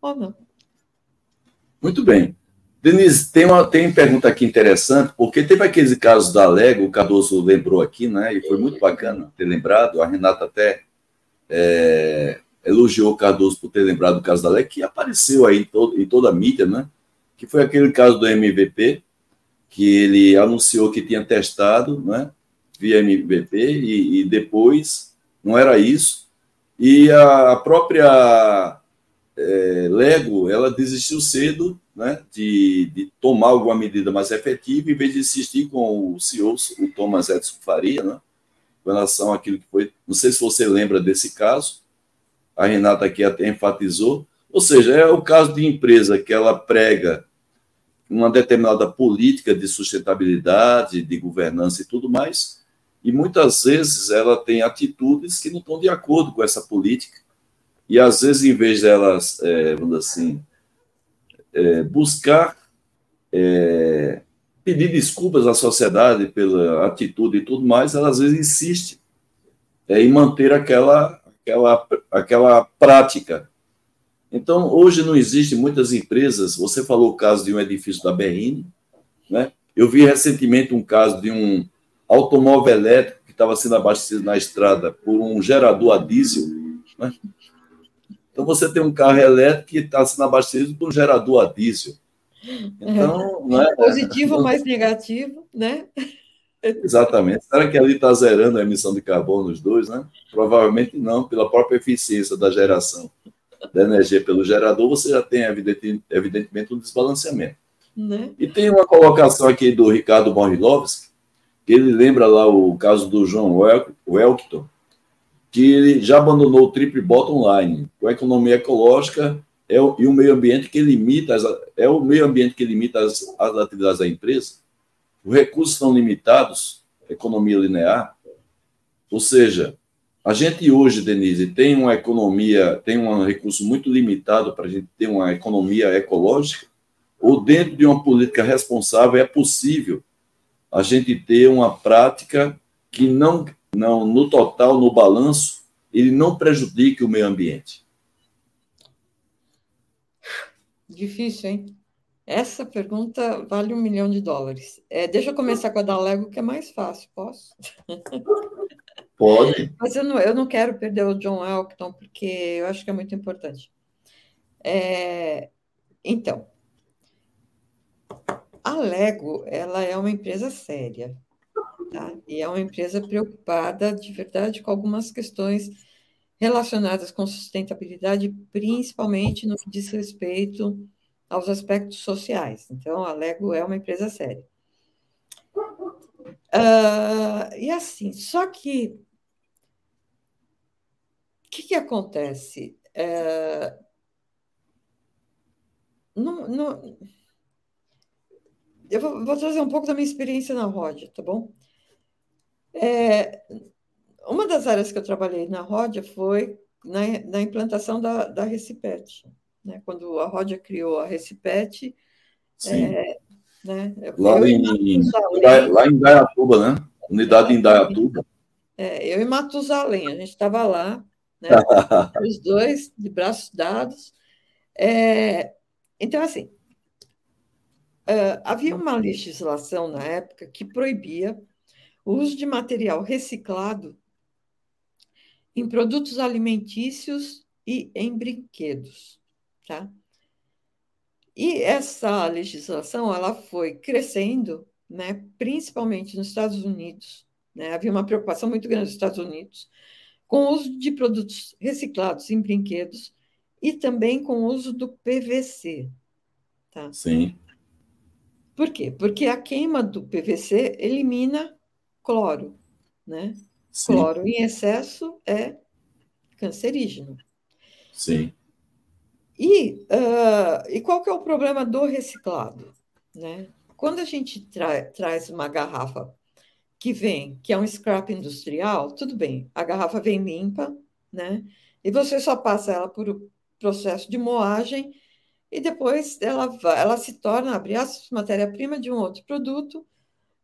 ou não. Muito bem. Denise, tem uma tem pergunta aqui interessante, porque teve aqueles casos da Lego, o Cardoso lembrou aqui, né? E foi muito bacana ter lembrado. A Renata até é, elogiou o Cardoso por ter lembrado do caso da Lego, que apareceu aí em, todo, em toda a mídia, né? Que foi aquele caso do MVP, que ele anunciou que tinha testado, né, via MVP, e, e depois não era isso. E a, própria é, Lego, ela desistiu cedo né, de, de, tomar alguma medida mais efetiva, em vez de insistir com o CEO, o Thomas Edison Faria, né, com relação àquilo que foi. Não sei se você lembra desse caso, a Renata aqui até enfatizou. Ou seja, é o caso de empresa que ela prega uma determinada política de sustentabilidade, de governança e tudo mais, e muitas vezes ela tem atitudes que não estão de acordo com essa política, e às vezes, em vez delas, é, vamos assim, é, buscar é, pedir desculpas à sociedade pela atitude e tudo mais, ela às vezes insiste é, em manter aquela, aquela, aquela prática Então, hoje não existe muitas empresas. Você falou o caso de um edifício da BRN, né? Eu vi recentemente um caso de um automóvel elétrico que estava sendo abastecido na estrada por um gerador a diesel. Né? Então, você tem um carro elétrico que está sendo abastecido por um gerador a diesel. Então, é, positivo então, mais negativo, né? Exatamente. Será que ali está zerando a emissão de carbono nos dois, né? Provavelmente não, pela própria eficiência da geração da energia pelo gerador, você já tem, evidentemente, um desbalanceamento. Né? E tem uma colocação aqui do Ricardo Morilovski, que ele lembra lá o caso do João Welkton, que ele já abandonou o triple bottom line, com a economia ecológica é o, e o meio ambiente que limita as, é o meio ambiente que limita as, as atividades da empresa. Os recursos são limitados, economia linear, ou seja, a gente hoje, Denise, tem uma economia, tem um recurso muito limitado para a gente ter uma economia ecológica, ou dentro de uma política responsável é possível a gente ter uma prática que não, não no total, no balanço, ele não prejudique o meio ambiente. Difícil, hein? Essa pergunta vale um milhão de dólares. É, deixa eu começar com a da Lego, que é mais fácil, posso? Pode. Mas eu não, eu não quero perder o John Elkton, porque eu acho que é muito importante. É, então, a Lego ela é uma empresa séria, tá? E é uma empresa preocupada de verdade com algumas questões relacionadas com sustentabilidade, principalmente no que diz respeito aos aspectos sociais. Então, a Lego é uma empresa séria. Uh, e assim, só que que, que, acontece? Uh, não, não, eu vou, vou, trazer um pouco da minha experiência na Rodia, tá bom? É, uma das áreas que eu trabalhei na Rodia foi na, na implantação da, da Recipet. Né? Quando a Rodia criou a Recipet, é, né? lá, em, lá em Dayatuba, né? Unidade em Dayatuba. É, eu e Matusalém, a gente estava lá, né? os dois de braços dados. É, então, assim, Uh, havia uma legislação na época que proibia o uso de material reciclado em produtos alimentícios e em brinquedos, tá? E essa legislação ela foi crescendo, né, principalmente nos Estados Unidos. Né? Havia uma preocupação muito grande nos Estados Unidos com o uso de produtos reciclados em brinquedos e também com o uso do PVC. Tá? Sim. Por quê? Porque a queima do PVC elimina cloro, né? Sim. Cloro em excesso é cancerígeno. Sim. E, uh, e qual que é o problema do reciclado? Né? Quando a gente tra traz uma garrafa que vem, que é um scrap industrial, tudo bem, a garrafa vem limpa, né? E você só passa ela por o processo de moagem e depois ela, ela se torna, abre matéria-prima de um outro produto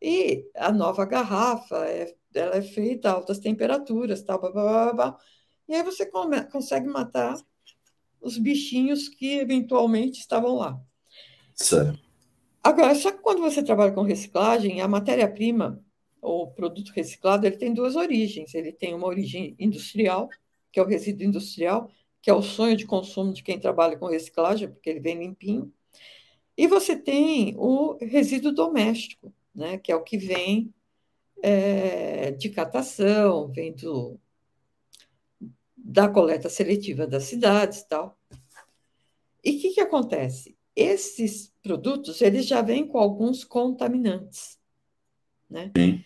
e a nova garrafa é, ela é feita a altas temperaturas, tal, blá, blá, blá, blá, e aí você come, consegue matar os bichinhos que eventualmente estavam lá. Agora, só que quando você trabalha com reciclagem, a matéria-prima, ou produto reciclado, ele tem duas origens. Ele tem uma origem industrial, que é o resíduo industrial, que é o sonho de consumo de quem trabalha com reciclagem, porque ele vem limpinho. E você tem o resíduo doméstico, né, que é o que vem é, de catação, vem do, da coleta seletiva das cidades tal. E o que, que acontece? Esses produtos eles já vêm com alguns contaminantes. Né? Sim.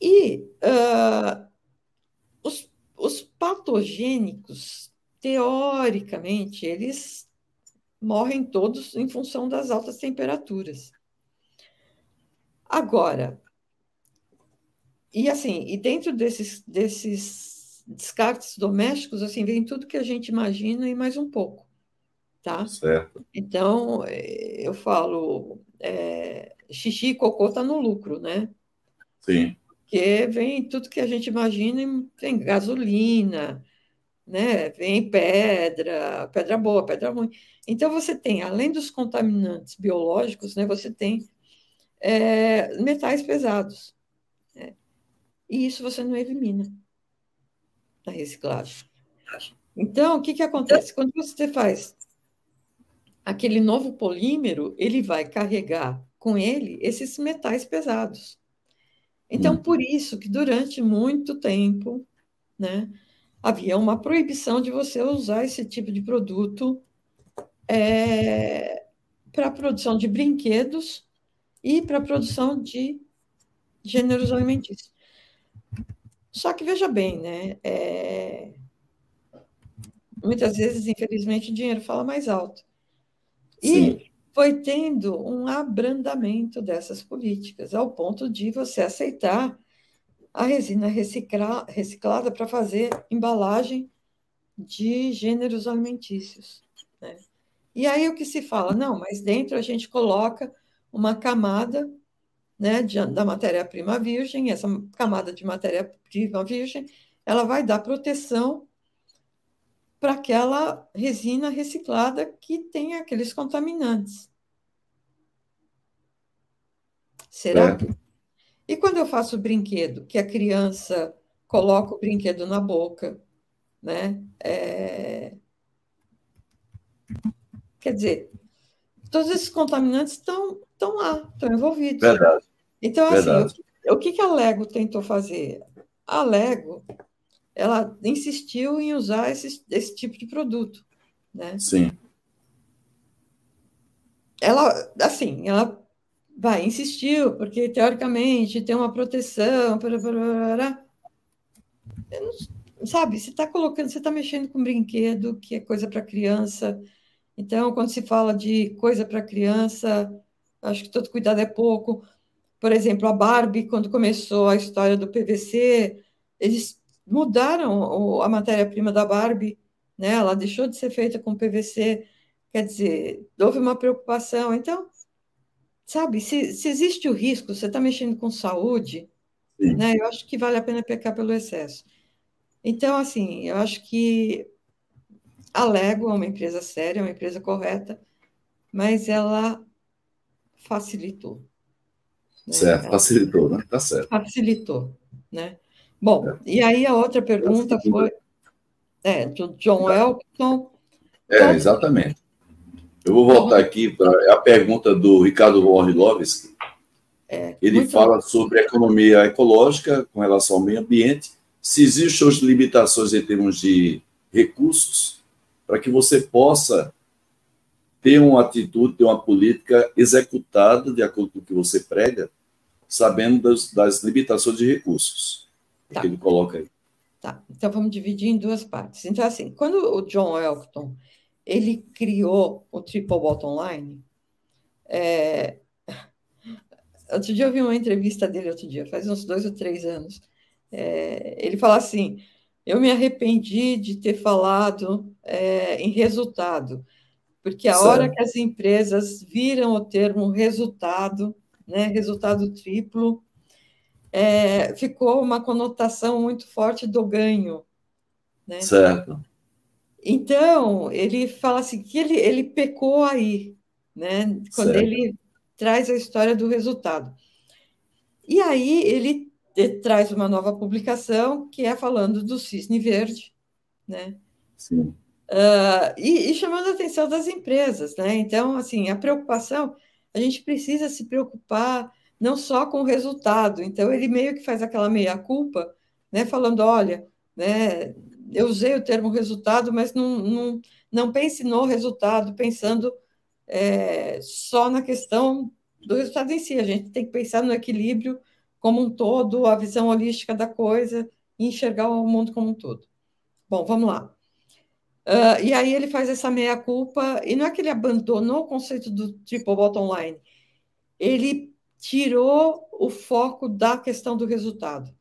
E uh, os os patogênicos, teoricamente, eles morrem todos em função das altas temperaturas. Agora, e assim, e dentro desses, desses descartes domésticos, assim, vem tudo que a gente imagina e mais um pouco, tá? Certo. Então, eu falo, é, xixi e cocô tá no lucro, né? Sim porque vem tudo que a gente imagina, tem gasolina, né? Vem pedra, pedra boa, pedra ruim. Então, você tem, além dos contaminantes biológicos, né, você tem é, metais pesados. Né? E isso você não elimina na reciclagem. Então, o que, que acontece? Quando você faz aquele novo polímero, ele vai carregar com ele esses metais pesados. Então, hum. por isso que durante muito tempo, né, havia uma proibição de você usar esse tipo de produto é, para a produção de brinquedos e para a produção de gêneros alimentícios. Só que veja bem, né? É, muitas vezes, infelizmente, o dinheiro fala mais alto. E Sim. Foi tendo um abrandamento dessas políticas, ao ponto de você aceitar a resina recicla, reciclada para fazer embalagem de gêneros alimentícios. Né? E aí o que se fala? Não, mas dentro a gente coloca uma camada né, de, da matéria-prima virgem, essa camada de matéria-prima virgem, ela vai dar proteção para aquela resina reciclada que tem aqueles contaminantes. Será? É. E quando eu faço brinquedo, que a criança coloca o brinquedo na boca, né? É... Quer dizer, todos esses contaminantes estão, estão lá, estão envolvidos. Verdade. Então, assim, Verdade. o, o que, que a Lego tentou fazer? A Lego, ela insistiu em usar esse, esse tipo de produto, né? Sim. Ela, assim, ela vai, insistiu, porque teoricamente tem uma proteção, para, para, para, sabe, você está colocando, você está mexendo com brinquedo que é coisa para criança. Então, quando se fala de coisa para criança, acho que todo cuidado é pouco. Por exemplo, a Barbie, quando começou a história do PVC, eles mudaram a matéria-prima da Barbie, né? Ela deixou de ser feita com PVC, quer dizer, houve uma preocupação. Então, sabe, se, se existe o risco, você está mexendo com saúde, né, eu acho que vale a pena pecar pelo excesso. Então, assim, eu acho que a Lego é uma empresa séria, é uma empresa correta, mas ela facilitou. Né? Certo, facilitou, né? Tá certo. Facilitou, né? Bom, é. e aí a outra pergunta foi é, do John Elton. É, exatamente. Eu vou voltar aqui para a pergunta do Ricardo Orlovski. É, Ele fala bom. sobre economia ecológica com relação ao meio ambiente, se existem as limitações em termos de recursos, para que você possa ter uma atitude, ter uma política executada de acordo com o que você prega, sabendo das, das limitações de recursos. Tá. Que ele coloca aí. Tá, então vamos dividir em duas partes. Então, assim, quando o John Elton ele criou o Triple Bottom Line. É... Outro dia eu vi uma entrevista dele, outro dia, faz uns dois ou três anos. É... Ele fala assim: eu me arrependi de ter falado é, em resultado, porque a hora que as empresas viram o termo resultado, né, resultado triplo, é, ficou uma conotação muito forte do ganho. Né? Certo. Então, ele fala assim que ele, ele pecou aí, né? Quando certo. ele traz a história do resultado. E aí ele traz uma nova publicação que é falando do cisne verde, né? Sim. Uh, e, e, chamando a atenção das empresas, né? Então, assim, a preocupação, a gente precisa se preocupar não só com o resultado. Então, ele meio que faz aquela meia-culpa, né? Falando, olha, né? eu usei o termo resultado, mas não, não, não pense no resultado, pensando é, só na questão do resultado em si. A gente tem que pensar no equilíbrio como um todo, a visão holística da coisa e enxergar o mundo como um todo. Bom, vamos lá. Uh, e aí ele faz essa meia-culpa, e não é que ele abandonou o conceito do triple bottom line, ele tirou o foco da questão do resultado.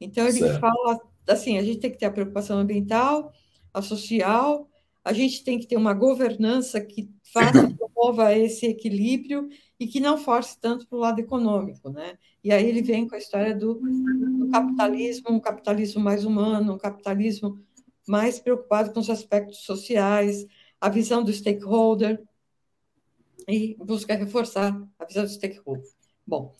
Então, ele certo. fala assim, a gente tem que ter a preocupação ambiental, a social, a gente tem que ter uma governança que faça, promova esse equilíbrio e que não force tanto para o lado econômico, né? E aí ele vem com a história do, do, capitalismo, um capitalismo mais humano, um capitalismo mais preocupado com os aspectos sociais, a visão do stakeholder, e busca reforçar a visão do stakeholder. Bom,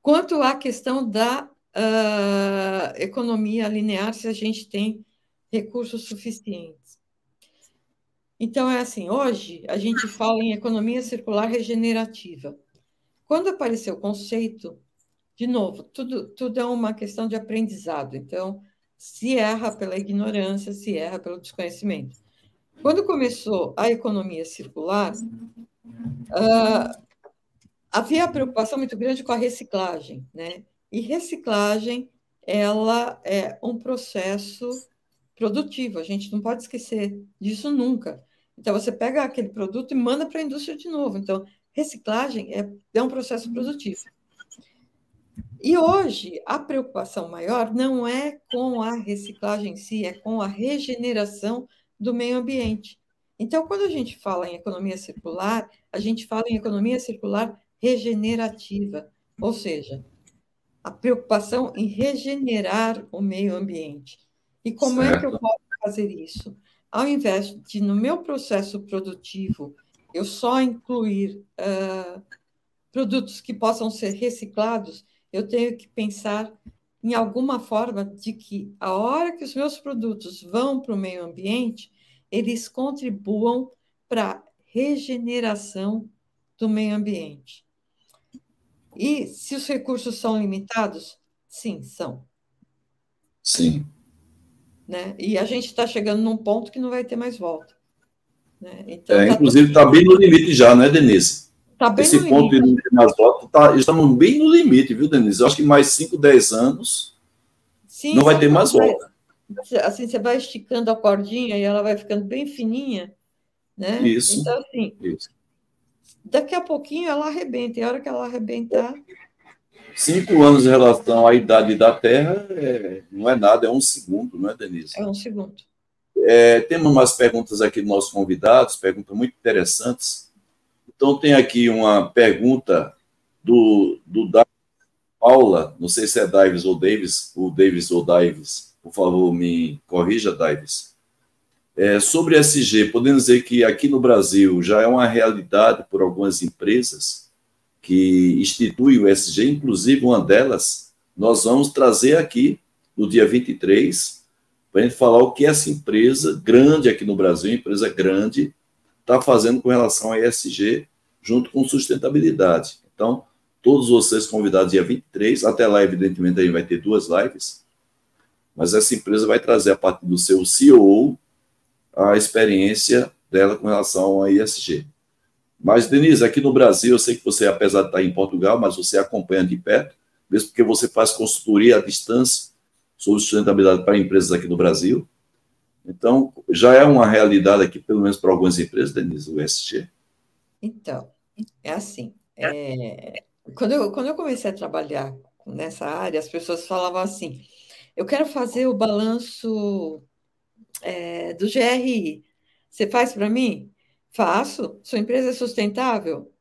quanto à questão da uh, economia linear, se a gente tem recursos suficientes. Então, é assim, hoje a gente fala em economia circular regenerativa. Quando apareceu o conceito, de novo, tudo, tudo é uma questão de aprendizado. Então, se erra pela ignorância, se erra pelo desconhecimento. Quando começou a economia circular, uh, havia preocupação muito grande com a reciclagem, né? E reciclagem, ela é um processo produtivo, a gente não pode esquecer disso nunca. Então, você pega aquele produto e manda para a indústria de novo. Então, reciclagem é, é um processo produtivo. E hoje, a preocupação maior não é com a reciclagem em si, é com a regeneração do meio ambiente. Então, quando a gente fala em economia circular, a gente fala em economia circular regenerativa, ou seja, a preocupação em regenerar o meio ambiente. E como certo. é que eu posso fazer isso? Ao invés de, no meu processo produtivo, eu só incluir uh, produtos que possam ser reciclados, eu tenho que pensar em alguma forma de que a hora que os meus produtos vão para o meio ambiente, eles contribuam para a regeneração do meio ambiente. E se os recursos são limitados? Sim, são. Sim. Né? E a gente está chegando num ponto que não vai ter mais volta. Né? Então, é, tá inclusive, está bem no limite já, né, Denise? Tá bem Esse ponto limite. de não ter mais volta, tá, estamos bem no limite, viu, Denise? Eu acho que mais 5, 10 anos Sim, não vai ter mais volta. Assim, você vai esticando a cordinha e ela vai ficando bem fininha, né? Isso. Então, assim, isso daqui a pouquinho ela arrebenta, e a hora que ela arrebentar. Cinco anos em relação à idade da Terra é, não é nada, é um segundo, não é, Denise? É um segundo. É, temos umas perguntas aqui dos nossos convidados, perguntas muito interessantes. Então, tem aqui uma pergunta do, do Paula, não sei se é Davis ou Davis, o Davis ou Davis, por favor, me corrija, Davis. É, sobre SG, podemos dizer que aqui no Brasil já é uma realidade por algumas empresas que instituem o SG, inclusive uma delas, nós vamos trazer aqui no dia 23, para a gente falar o que essa empresa grande aqui no Brasil, empresa grande, está fazendo com relação a ESG, junto com sustentabilidade. Então, todos vocês convidados dia 23, até lá, evidentemente, a gente vai ter duas lives, mas essa empresa vai trazer a partir do seu CEO, a experiência dela com relação ao ISG. Mas, Denise, aqui no Brasil, eu sei que você, apesar de estar em Portugal, mas você acompanha de perto, mesmo porque você faz consultoria à distância sobre sustentabilidade para empresas aqui no Brasil. Então, já é uma realidade aqui, pelo menos para algumas empresas, Denise, o ESG? Então, é assim. É, quando, eu, quando eu comecei a trabalhar nessa área, as pessoas falavam assim: eu quero fazer o balanço é, do GRI. Você faz para mim? Faço. Sua empresa é sustentável?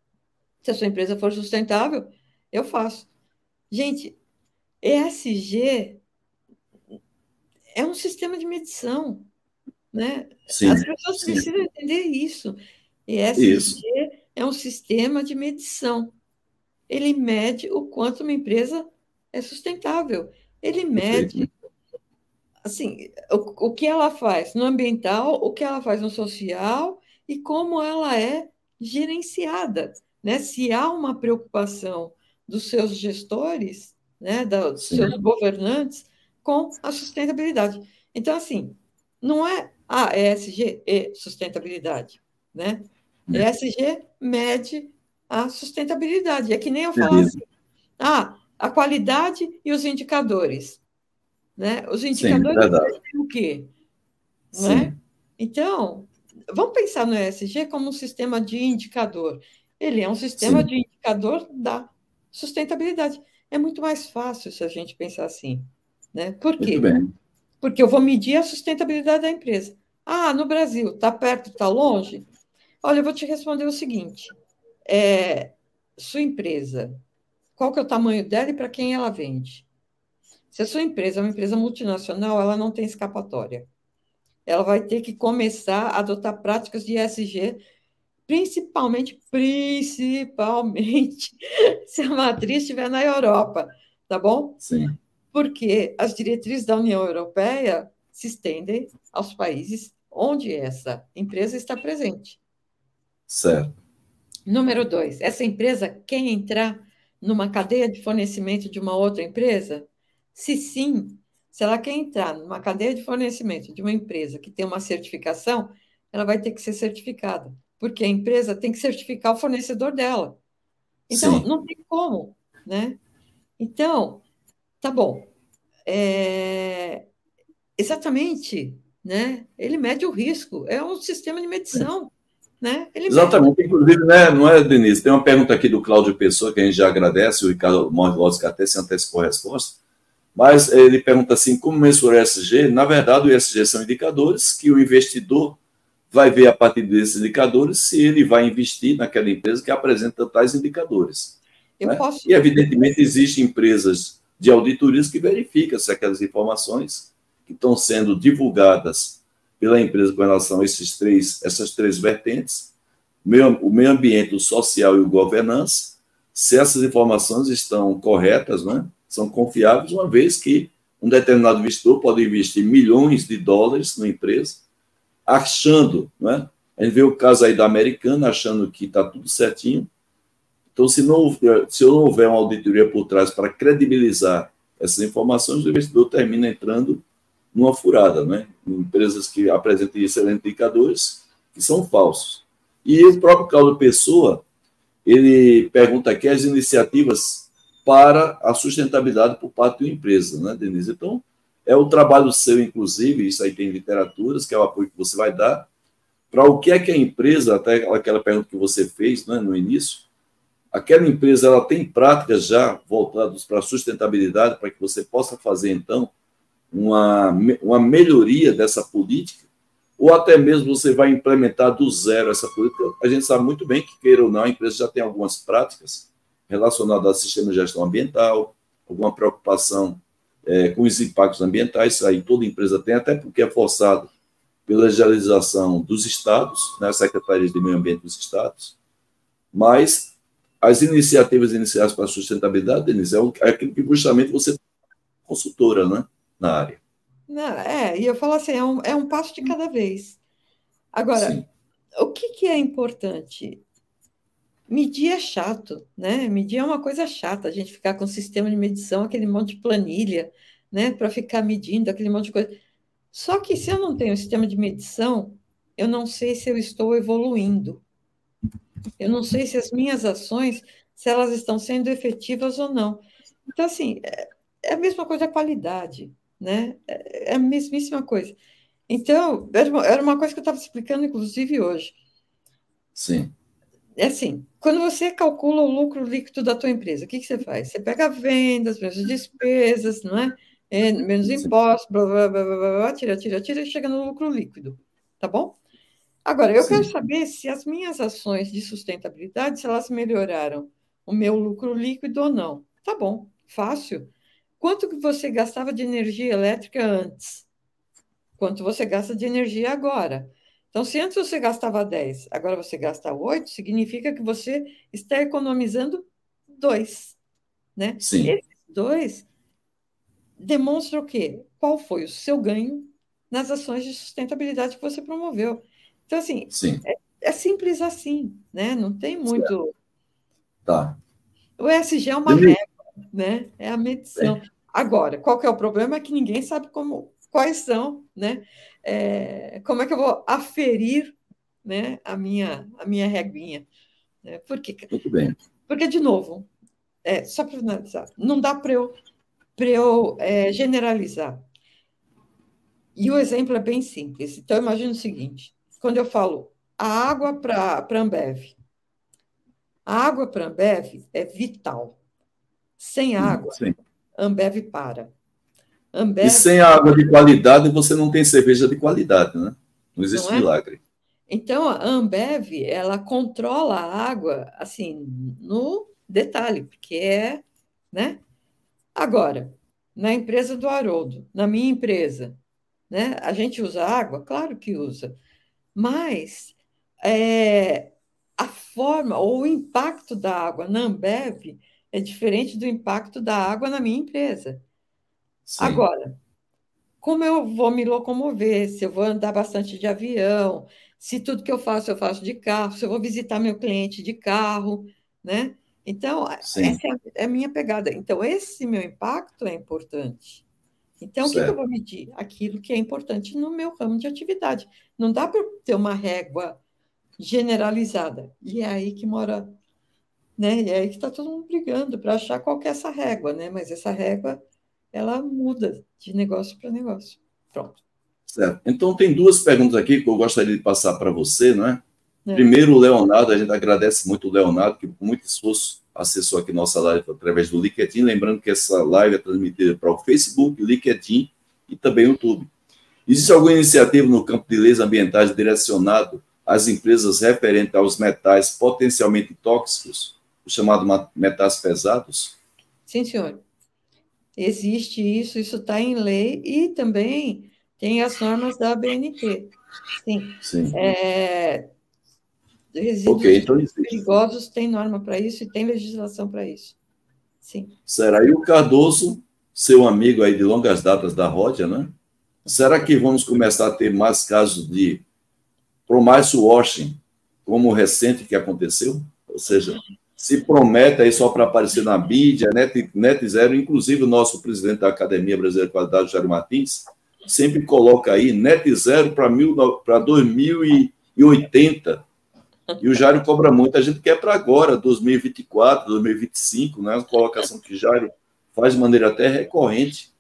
Se a sua empresa for sustentável, eu faço. Gente, ESG é um sistema de medição, né? Sim, As pessoas sim. precisam entender isso. ESG isso. é um sistema de medição. Ele mede o quanto uma empresa é sustentável. Ele mede assim, o, o que ela faz no ambiental, o que ela faz no social e como ela é gerenciada, né? Se há uma preocupação dos seus gestores, né, dos Sim. seus governantes com a sustentabilidade. Então, assim, não é a ESG e sustentabilidade, né? É. ESG mede a sustentabilidade. É que nem eu falo assim, ah, a qualidade e os indicadores. Né? Os indicadores Sim, o quê? Né? Então, vamos pensar no ESG como um sistema de indicador. Ele é um sistema Sim. de indicador da sustentabilidade. É muito mais fácil se a gente pensar assim. Né? Por quê? Porque eu vou medir a sustentabilidade da empresa. Ah, no Brasil, está perto, está longe? Olha, eu vou te responder o seguinte: é, sua empresa, qual que é o tamanho dela e para quem ela vende? Se a sua empresa é uma empresa multinacional, ela não tem escapatória. ela vai ter que começar a adotar práticas de ESG, principalmente, principalmente, se a matriz estiver na Europa, tá bom? Sim. Porque as diretrizes da União Europeia se estendem aos países onde essa empresa está presente. Certo. Número dois, essa empresa quer entrar numa cadeia de fornecimento de uma outra empresa? Se sim, se ela quer entrar numa cadeia de fornecimento de uma empresa que tem uma certificação, ela vai ter que ser certificada, porque a empresa tem que certificar o fornecedor dela. Então, Sim. não tem como, né? Então, tá bom. É... Exatamente, né? Ele mede o risco, é um sistema de medição. Né? Exatamente, mede... inclusive, né, não é, Denise? Tem uma pergunta aqui do Cláudio Pessoa, que a gente já agradece, o Ricardo Morlowski até se antecipou a resposta. Mas ele pergunta assim: como mensurar o ESG? Na verdade, o ESG são indicadores que o investidor vai ver a partir desses indicadores se ele vai investir naquela empresa que apresenta tais indicadores. Né? Posso... E, evidentemente, existem empresas de auditorias que verificam se aquelas informações que estão sendo divulgadas pela empresa com relação a esses três, essas três vertentes, o meio ambiente, o social e o governança, se essas informações estão corretas, né? São confiáveis, uma vez que um determinado investidor pode investir milhões de dólares numa empresa, achando, né? A gente vê o caso aí da americana, achando que está tudo certinho. Então, se não, se não houver uma auditoria por trás para credibilizar essas informações, o investidor termina entrando numa furada, né? Em empresas que apresentam excelentes indicadores que são falsos. E o próprio Claudio Pessoa, ele pergunta aqui as iniciativas para a sustentabilidade por parte de uma empresa, né, Denise? Então, é o trabalho seu, inclusive, isso aí tem literaturas, que é o apoio que você vai dar, para o que é que a empresa, até aquela pergunta que você fez né, no início, aquela empresa ela tem práticas já voltadas para a sustentabilidade, para que você possa fazer, então, uma, uma melhoria dessa política, ou até mesmo você vai implementar do zero essa política. A gente sabe muito bem que, queira ou não, a empresa já tem algumas práticas relacionado ao sistema de gestão ambiental, alguma preocupação é, com os impactos ambientais, isso aí toda empresa tem, até porque é forçado pela legislação dos estados, né, secretarias de meio ambiente dos estados, mas as iniciativas iniciais para a sustentabilidade, Denise, é, é aquilo que justamente você consultora né, na área. Não, é, e eu falo assim, é um, é um passo de cada vez. Agora, Sim. o que, que é importante? Medir é chato, né? Medir é uma coisa chata, a gente ficar com sistema de medição, aquele monte de planilha, né? Para ficar medindo aquele monte de coisa. Só que se eu não tenho sistema de medição, eu não sei se eu estou evoluindo. Eu não sei se as minhas ações, se elas estão sendo efetivas ou não. Então, assim, é, é a mesma coisa a qualidade, né? É, é a mesmíssima coisa. Então, era uma coisa que eu estava explicando, inclusive, hoje. Sim é assim, quando você calcula o lucro líquido da tua empresa, o que, que você faz? Você pega vendas, menos despesas, não é? é menos impostos, blá, blá, blá, blá, blá, tira, tira, tira e chega no lucro líquido, tá bom? Agora, eu Sim. quero saber se as minhas ações de sustentabilidade, se elas melhoraram o meu lucro líquido ou não. Tá bom, fácil. Quanto que você gastava de energia elétrica antes? Quanto você gasta de energia agora? Então, se antes você gastava 10, agora você gasta 8, significa que você está economizando 2. Né? Sim. Esses dois demonstram o quê? Qual foi o seu ganho nas ações de sustentabilidade que você promoveu. Então, assim, é, é, simples assim, né? Não tem muito. Certo. Tá. O ESG é uma regra, né? É a medição. É. Agora, qual que é o problema? É que ninguém sabe como, quais são, né? é, como é que eu vou aferir né, a, minha, a minha reguinha? Né? Porque, Muito bem. Porque, de novo, é, só para finalizar, não dá para eu, eu é, generalizar. E o exemplo é bem simples. Então, imagine o seguinte: quando eu falo a água para a Ambev, a água para a Ambev é vital. Sem água, Sim. Ambev para. Ambev... E sem água de qualidade, você não tem cerveja de qualidade, né? Não existe não é? milagre. Então, a Ambev, ela controla a água, assim, no detalhe, porque é, né? Agora, na empresa do Haroldo, na minha empresa, Né? A gente usa água? Claro que usa. Mas é, a forma ou o impacto da água na Ambev é diferente do impacto da água na minha empresa. Sim. Agora, como eu vou me locomover, se eu vou andar bastante de avião, se tudo que eu faço eu faço de carro, se eu vou visitar meu cliente de carro, né? Então, Sim. essa é a minha pegada. Então, esse meu impacto é importante. Então, certo. o que, eu vou medir? Aquilo que é importante no meu ramo de atividade. Não dá para ter uma régua generalizada. E é aí que mora, né? E é aí que está todo mundo brigando para achar qual que é essa régua, né? Mas essa régua, ela muda de negócio para negócio. Pronto. Certo. Então, tem duas perguntas aqui que eu gostaria de passar para você, não é? é? Primeiro, o Leonardo, a gente agradece muito o Leonardo, que com muito esforço acessou aqui nossa live através do LinkedIn. Lembrando que essa live é transmitida para o Facebook, LinkedIn e também o YouTube. Existe alguma iniciativa no campo de leis ambientais direcionado às empresas referente aos metais potencialmente tóxicos, os chamados metais pesados? Sim, senhor. Existe isso, isso está em lei e também tem as normas da ABNT. Sim. Sim. É, resíduos okay, então perigosos tem norma para isso e tem legislação para isso. Sim. Será? E o Cardoso, seu amigo aí de longas datas da Ródia, né? Será que vamos começar a ter mais casos de promise washing, como o recente que aconteceu? Ou seja, se promete aí só para aparecer na mídia, net, net zero, inclusive o nosso presidente da Academia Brasileira de Qualidade, Jair Martins, sempre coloca aí net zero para 2080. E o Jairo cobra muito. A gente quer para agora, 2024, 2025, né? Uma colocação que o Jairo faz de maneira até recorrente.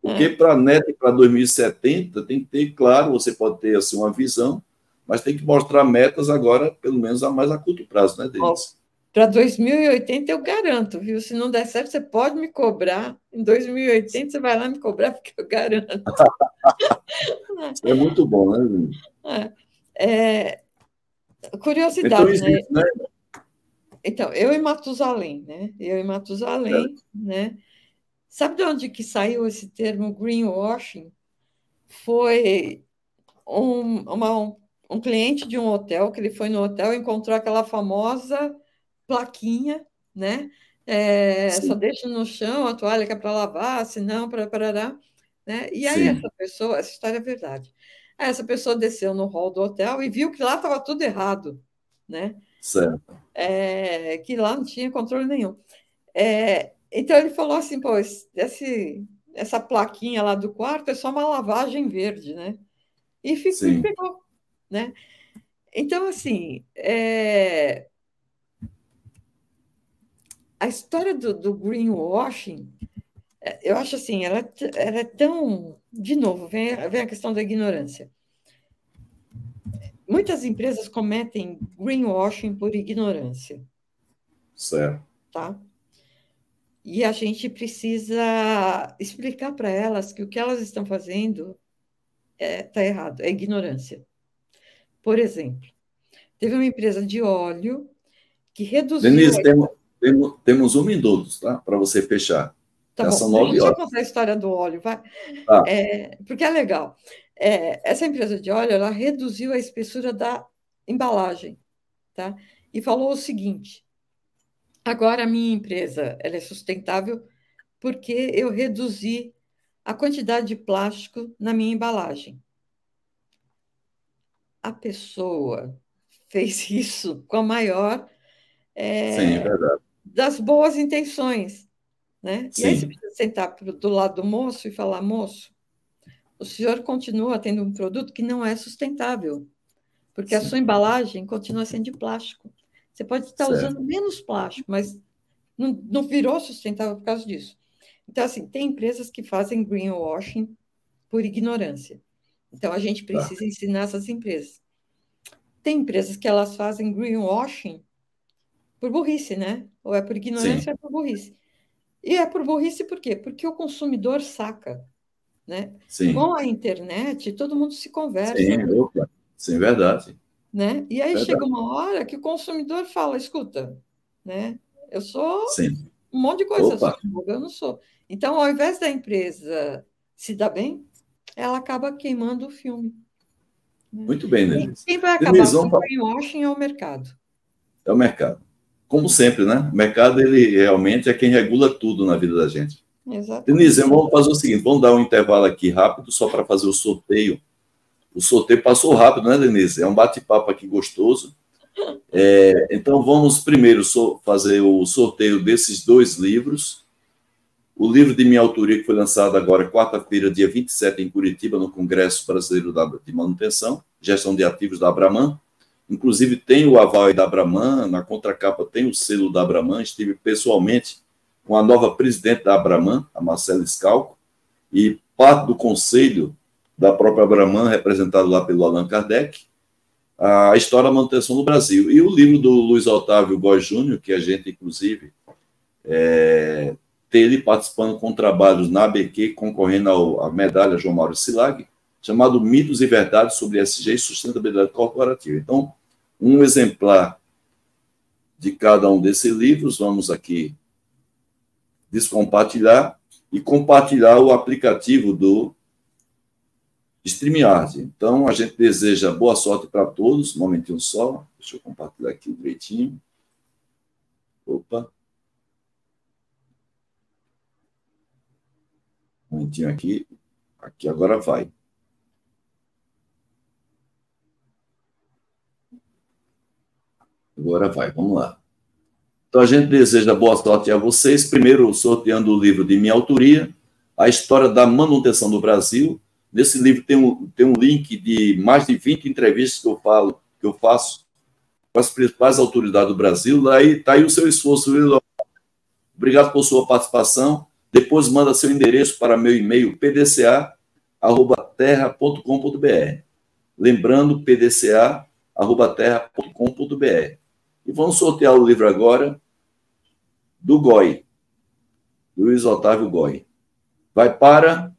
Porque é. para net para 2070 tem que ter, claro, você pode ter assim, uma visão, mas tem que mostrar metas agora, pelo menos a mais a curto prazo, né, Denis? Para 2080 eu garanto, viu? Se não der certo, você pode me cobrar. Em 2080 você vai lá me cobrar, porque eu garanto. é muito bom, né? É, é, curiosidade, então, né? né? Então, eu e Matusalém, né? Eu e Matusalém, é. né? Sabe de onde que saiu esse termo greenwashing? Foi um, uma, um, um cliente de um hotel, que ele foi no hotel e encontrou aquela famosa plaquinha, né? É, só deixa no chão a toalha que é para lavar, senão para parará. Né? E aí Sim. essa pessoa, essa história é verdade. Essa pessoa desceu no hall do hotel e viu que lá estava tudo errado, né? Certo. É, que lá não tinha controle nenhum. É, então ele falou assim, pô, esse, essa plaquinha lá do quarto é só uma lavagem verde, né? E ficou, pegou, né? Então, assim, é, a história do, do greenwashing, é, eu acho assim, ela, ela é tão. De novo, vem, vem a questão da ignorância. Muitas empresas cometem greenwashing por ignorância. Certo. Tá? E a gente precisa explicar para elas que o que elas estão fazendo está é, tá errado, é ignorância. Por exemplo, teve uma empresa de óleo que reduziu. Denise, tem, temos, temos um minuto, tá? Para você fechar. Tá Já bom, são nove deixa eu contar a história do óleo, vai. Ah. É, porque é legal. É, essa empresa de óleo, ela reduziu a espessura da embalagem, tá? E falou o seguinte, agora a minha empresa, ela é sustentável porque eu reduzi a quantidade de plástico na minha embalagem. A pessoa fez isso com a maior é, Sim, é verdade das boas intenções. Né? E aí você precisa sentar do lado do moço e falar, moço, o senhor continua tendo um produto que não é sustentável, porque Sim. a sua embalagem continua sendo de plástico. Você pode estar certo. usando menos plástico, mas não, não virou sustentável por causa disso. Então, assim, tem empresas que fazem greenwashing por ignorância. Então, a gente tá. precisa tá. ensinar essas empresas. Tem empresas que elas fazem greenwashing por burrice, né? Ou é por ignorância Sim. ou é por burrice. E é por burrice por quê? Porque o consumidor saca. Né? Sim. Com a internet, todo mundo se conversa. Sim, opa. Sim, verdade. Né? E aí verdade. chega uma hora que o consumidor fala: escuta, né? eu sou Sim. um monte de coisa, eu, sou, eu não sou. Então, ao invés da empresa se dar bem, ela acaba queimando o filme. Né? Muito bem, Denise. Quem vai acabar com o greenwashing é o mercado. É o mercado. Como sempre, né? O mercado, ele realmente é quem regula tudo na vida da gente. Denise, vamos fazer o seguinte, vamos dar um intervalo aqui rápido, só para fazer o sorteio. O sorteio passou rápido, né, Denise? É um bate-papo aqui gostoso. É, então, vamos primeiro so fazer o sorteio desses dois livros. O livro de minha autoria, que foi lançado agora, quarta-feira, dia 27, em Curitiba, no Congresso Brasileiro de Manutenção, Gestão de Ativos da Abraman. Inclusive, tem o aval da Abraman, na contracapa tem o selo da Abraman. Estive pessoalmente com a nova presidente da Abraman, a Marcela Scalco, e parte do conselho da própria Abraman, representado lá pelo Allan Kardec, a história da manutenção do Brasil. E o livro do Luiz Otávio Góes Júnior, que a gente, inclusive, é, tem ele participando com trabalhos na ABQ, concorrendo ao, à medalha João Mauro Silag, chamado Mitos e Verdades sobre SG e Sustentabilidade Corporativa. Então, um exemplar de cada um desses livros, vamos aqui descompartilhar e compartilhar o aplicativo do StreamYard. Então, a gente deseja boa sorte para todos. Um momentinho só. Deixa eu compartilhar aqui direitinho. Opa. Um momentinho aqui. Aqui agora vai. Agora vai, vamos lá. Então a gente deseja boa sorte a vocês. Primeiro, sorteando o livro de minha autoria, A História da Manutenção do Brasil. Nesse livro tem um, tem um link de mais de 20 entrevistas que eu falo, que eu faço com as principais autoridades do Brasil. Daí está aí o seu esforço, viu? Obrigado por sua participação. Depois manda seu endereço para meu e-mail pdca@terra.com.br. Lembrando pdca@terra.com.br. E vamos sortear o livro agora do Goi, Luiz Otávio Goi. Vai para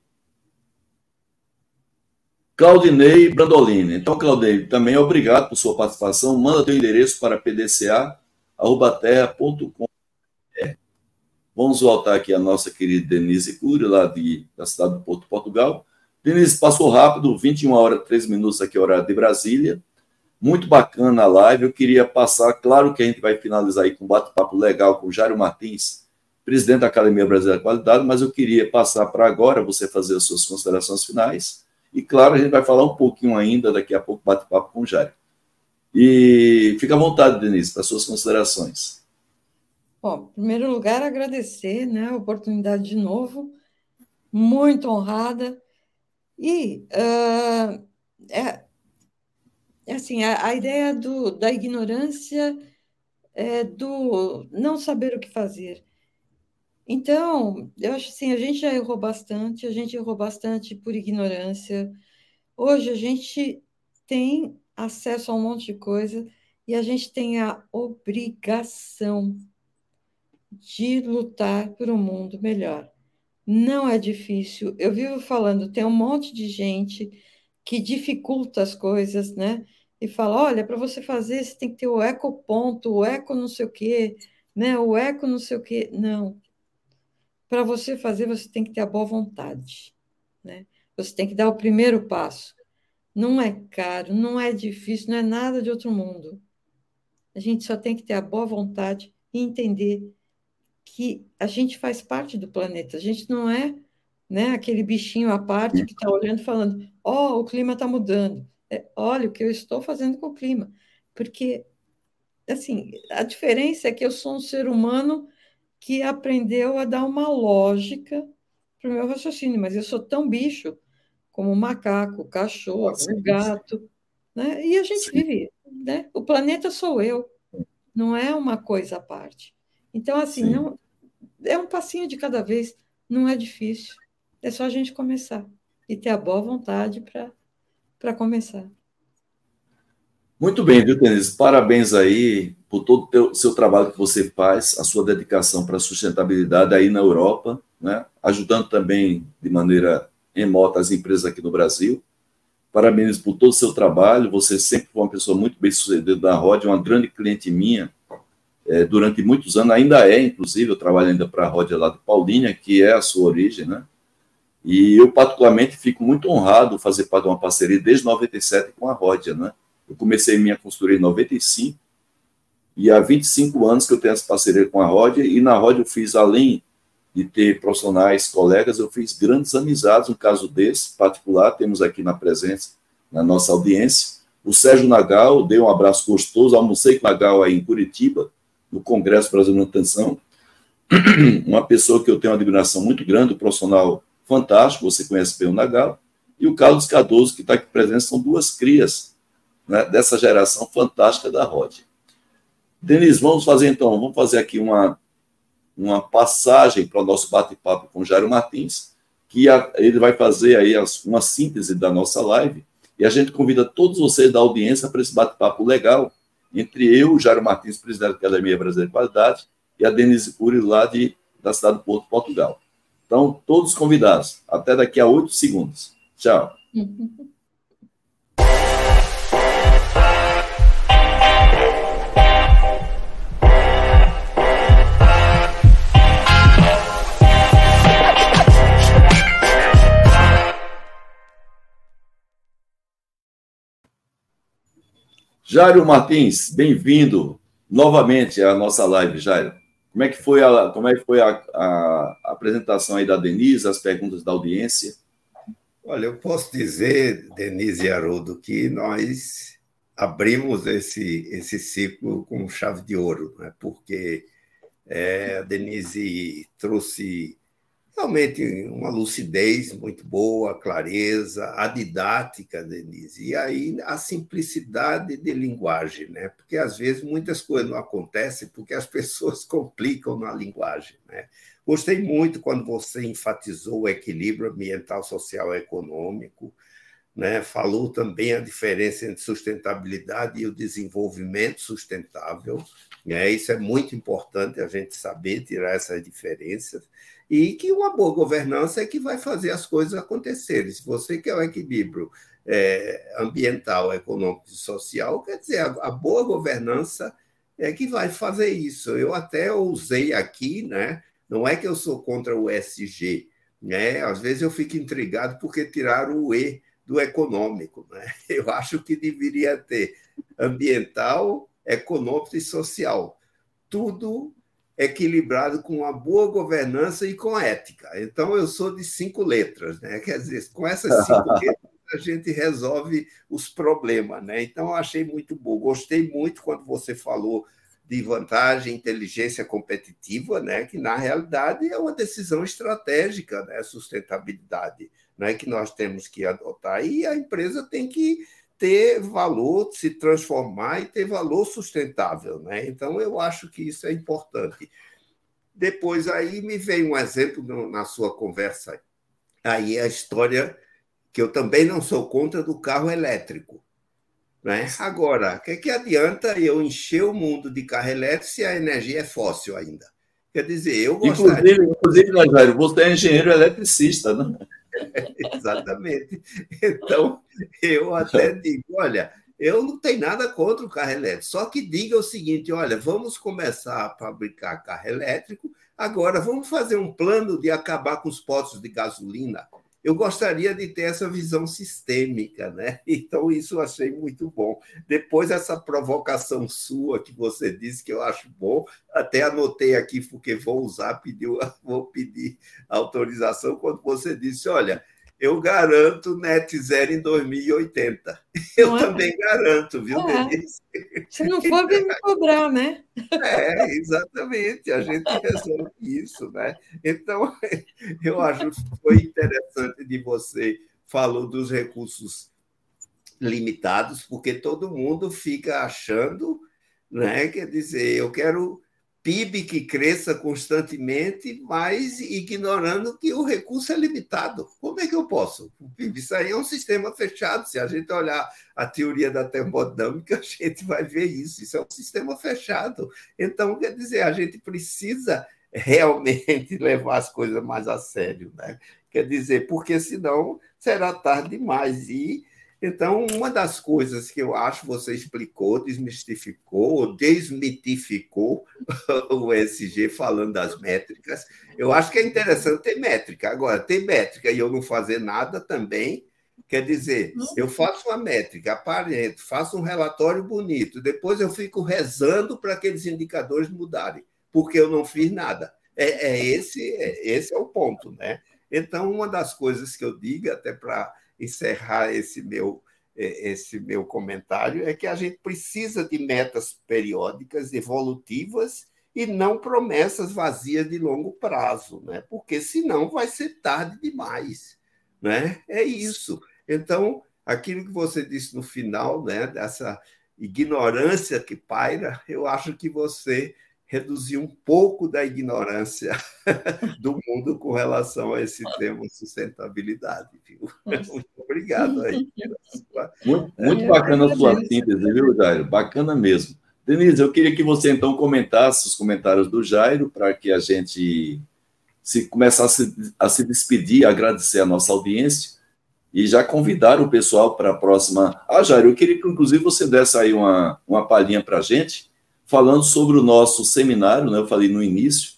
Claudinei Brandolini. Então, Claudinei, também obrigado por sua participação. Manda teu endereço para pdca.terra.com. Vamos voltar aqui a nossa querida Denise Cury, lá de, da cidade do Porto, Portugal. Denise, passou rápido, 21 horas, 3 minutos aqui, horário de Brasília. Muito bacana a live. Eu queria passar, claro que a gente vai finalizar aí com um bate-papo legal com o Jário Martins, presidente da Academia Brasileira de Qualidade, mas eu queria passar para agora você fazer as suas considerações finais. E claro, a gente vai falar um pouquinho ainda, daqui a pouco, bate-papo com o Jário. E fica à vontade, Denise, para suas considerações. Bom, em primeiro lugar, agradecer né, a oportunidade de novo, muito honrada. E uh, é assim, a, a ideia do, da ignorância é do não saber o que fazer. Então, eu acho assim, a gente já errou bastante, a gente errou bastante por ignorância. Hoje a gente tem acesso a um monte de coisa e a gente tem a obrigação de lutar por um mundo melhor. Não é difícil. Eu vivo falando, tem um monte de gente que dificulta as coisas, né? E fala, olha, para você fazer, você tem que ter o ecoponto, o eco não sei o quê, né? O eco não sei o quê. Não. Para você fazer, você tem que ter a boa vontade, né? Você tem que dar o primeiro passo. Não é caro, não é difícil, não é nada de outro mundo. A gente só tem que ter a boa vontade e entender que a gente faz parte do planeta. A gente não é né? Aquele bichinho à parte que está olhando falando, ó, oh, o clima está mudando. É, olha o que eu estou fazendo com o clima. Porque, assim, a diferença é que eu sou um ser humano que aprendeu a dar uma lógica para o meu raciocínio, mas eu sou tão bicho como macaco, cachorro, o gato, né? E a gente sim. vive, né? O planeta sou eu, não é uma coisa à parte. Então, assim, não, é um passinho de cada vez, não é difícil. É só a gente começar e ter a boa vontade para começar. Muito bem, viu, Denise? Parabéns aí por todo o seu trabalho que você faz, a sua dedicação para a sustentabilidade aí na Europa, né? ajudando também de maneira remota as empresas aqui no Brasil. Parabéns por todo o seu trabalho. Você sempre foi uma pessoa muito bem sucedida na Rod, uma grande cliente minha é, durante muitos anos, ainda é, inclusive, eu trabalho ainda para a Rod lá de Paulínia, que é a sua origem, né? E eu, particularmente, fico muito honrado fazer parte de uma parceria desde 97 com a Ródia, né? Eu comecei minha consultoria em 95, e há 25 anos que eu tenho essa parceria com a Ródia, e na Ródia eu fiz, além de ter profissionais, colegas, eu fiz grandes amizades, um caso desse particular, temos aqui na presença, na nossa audiência, o Sérgio Nagal, dei um abraço gostoso, almocei com o Nagal aí em Curitiba, no Congresso Brasileiro de Manutenção, uma pessoa que eu tenho uma admiração muito grande, um profissional fantástico, você conhece bem o Nagal, e o Carlos Cardoso, que está aqui presente, são duas crias né, dessa geração fantástica da Rod. Denise, vamos fazer então, vamos fazer aqui uma, uma passagem para o nosso bate-papo com Jairo Martins, que a, ele vai fazer aí as, uma síntese da nossa live, e a gente convida todos vocês da audiência para esse bate-papo legal, entre eu, Jairo Martins, presidente da Academia Brasileira de Qualidade, e a Denise Cury, lá de, da cidade do Porto, Portugal. Então, todos convidados. Até daqui a oito segundos. Tchau. Jairo Martins, bem-vindo novamente à nossa live, Jairo. Como é que foi a, como é que foi a, a, apresentação aí da Denise, as perguntas da audiência? Olha, eu posso dizer, Denise e Haroldo, que nós abrimos esse, esse ciclo com chave de ouro, né? porque é, a Denise trouxe realmente uma lucidez muito boa, clareza, a didática, Denise, e aí a simplicidade de linguagem, né? Porque às vezes muitas coisas não acontecem porque as pessoas complicam na linguagem, né? Gostei muito quando você enfatizou o equilíbrio ambiental, social e econômico, né? Falou também a diferença entre sustentabilidade e o desenvolvimento sustentável, né? Isso é muito importante a gente saber tirar essas diferenças e que uma boa governança é que vai fazer as coisas acontecerem. Se você quer o equilíbrio é, ambiental, econômico e social, quer dizer, a, a, boa governança é que vai fazer isso. Eu até usei aqui, né? não é que eu sou contra o SG, né? às vezes eu fico intrigado porque tiraram o E do econômico. Né? Eu acho que deveria ter ambiental, econômico e social. Tudo equilibrado com uma boa governança e com ética. Então, eu sou de cinco letras, né? Quer dizer, com essas cinco letras a gente resolve os problemas, né? Então, eu achei muito bom. Gostei muito quando você falou de vantagem, inteligência competitiva, né? Que na realidade é uma decisão estratégica, né? Sustentabilidade, né? Que nós temos que adotar e a empresa tem que ter valor, se transformar e ter valor sustentável. Né? Então, eu acho que isso é importante. Depois, aí me veio um exemplo na sua conversa, aí a história que eu também não sou contra do carro elétrico. Né? Agora, o que, que adianta eu encher o mundo de carro elétrico se a energia é fóssil ainda? Quer dizer, eu gostaria... Inclusive, inclusive você é engenheiro eletricista, né? Exatamente. Então, eu até digo: olha, eu não tenho nada contra o carro elétrico, só que diga o seguinte: olha, vamos começar a fabricar carro elétrico, agora vamos fazer um plano de acabar com os postos de gasolina eu gostaria de ter essa visão sistêmica, né? Então, isso eu achei muito bom. Depois, essa provocação sua que você disse que eu acho bom, até anotei aqui, porque vou usar, pediu, vou pedir autorização, quando você disse: olha, eu garanto net zero em 2080. Eu é? também garanto, viu, é. Denise? Se não for, vem me cobrar, né? É, exatamente, a gente resolve isso, né? Então, eu acho que foi interessante de você falou dos recursos limitados, porque todo mundo fica achando, né? Quer dizer, eu quero PIB que cresça constantemente, mas ignorando que o recurso é limitado. Como é que eu posso? O PIB, isso aí é um sistema fechado. Se a gente olhar a teoria da termodinâmica, a gente vai ver isso. Isso é um sistema fechado. Então, quer dizer, a gente precisa realmente levar as coisas mais a sério. Né? Quer dizer, porque senão será tarde demais. E Então, uma das coisas que eu acho você explicou, desmistificou, desmitificou o ESG falando das métricas. Eu acho que é interessante ter métrica. Agora, ter métrica e eu não fazer nada também quer dizer, eu faço uma métrica, aparento, faço um relatório bonito, depois eu fico rezando para aqueles indicadores mudarem, porque eu não fiz nada. É, é esse, é, esse é o ponto, né? Então, uma das coisas que eu digo, até para encerrar esse meu, é, esse meu comentário, é que a gente precisa de metas periódicas, evolutivas, e não promessas vazias de longo prazo, né? porque senão vai ser tarde demais. Né? É isso. Então, aquilo que você disse no final, né, dessa ignorância que paira, eu acho que você reduzir um pouco da ignorância do mundo com relação a esse tema sustentabilidade. Viu? Muito obrigado aí. Muito, muito bacana a sua síntese, viu, Jairo? Bacana mesmo. Denise, eu queria que você então comentasse os comentários do Jairo para que a gente se começasse a se despedir, agradecer a nossa audiência e já convidar o pessoal para a próxima. Ah, Jairo, eu queria que inclusive você desse aí uma, uma palhinha para a gente falando sobre o nosso seminário, né? Eu falei no início,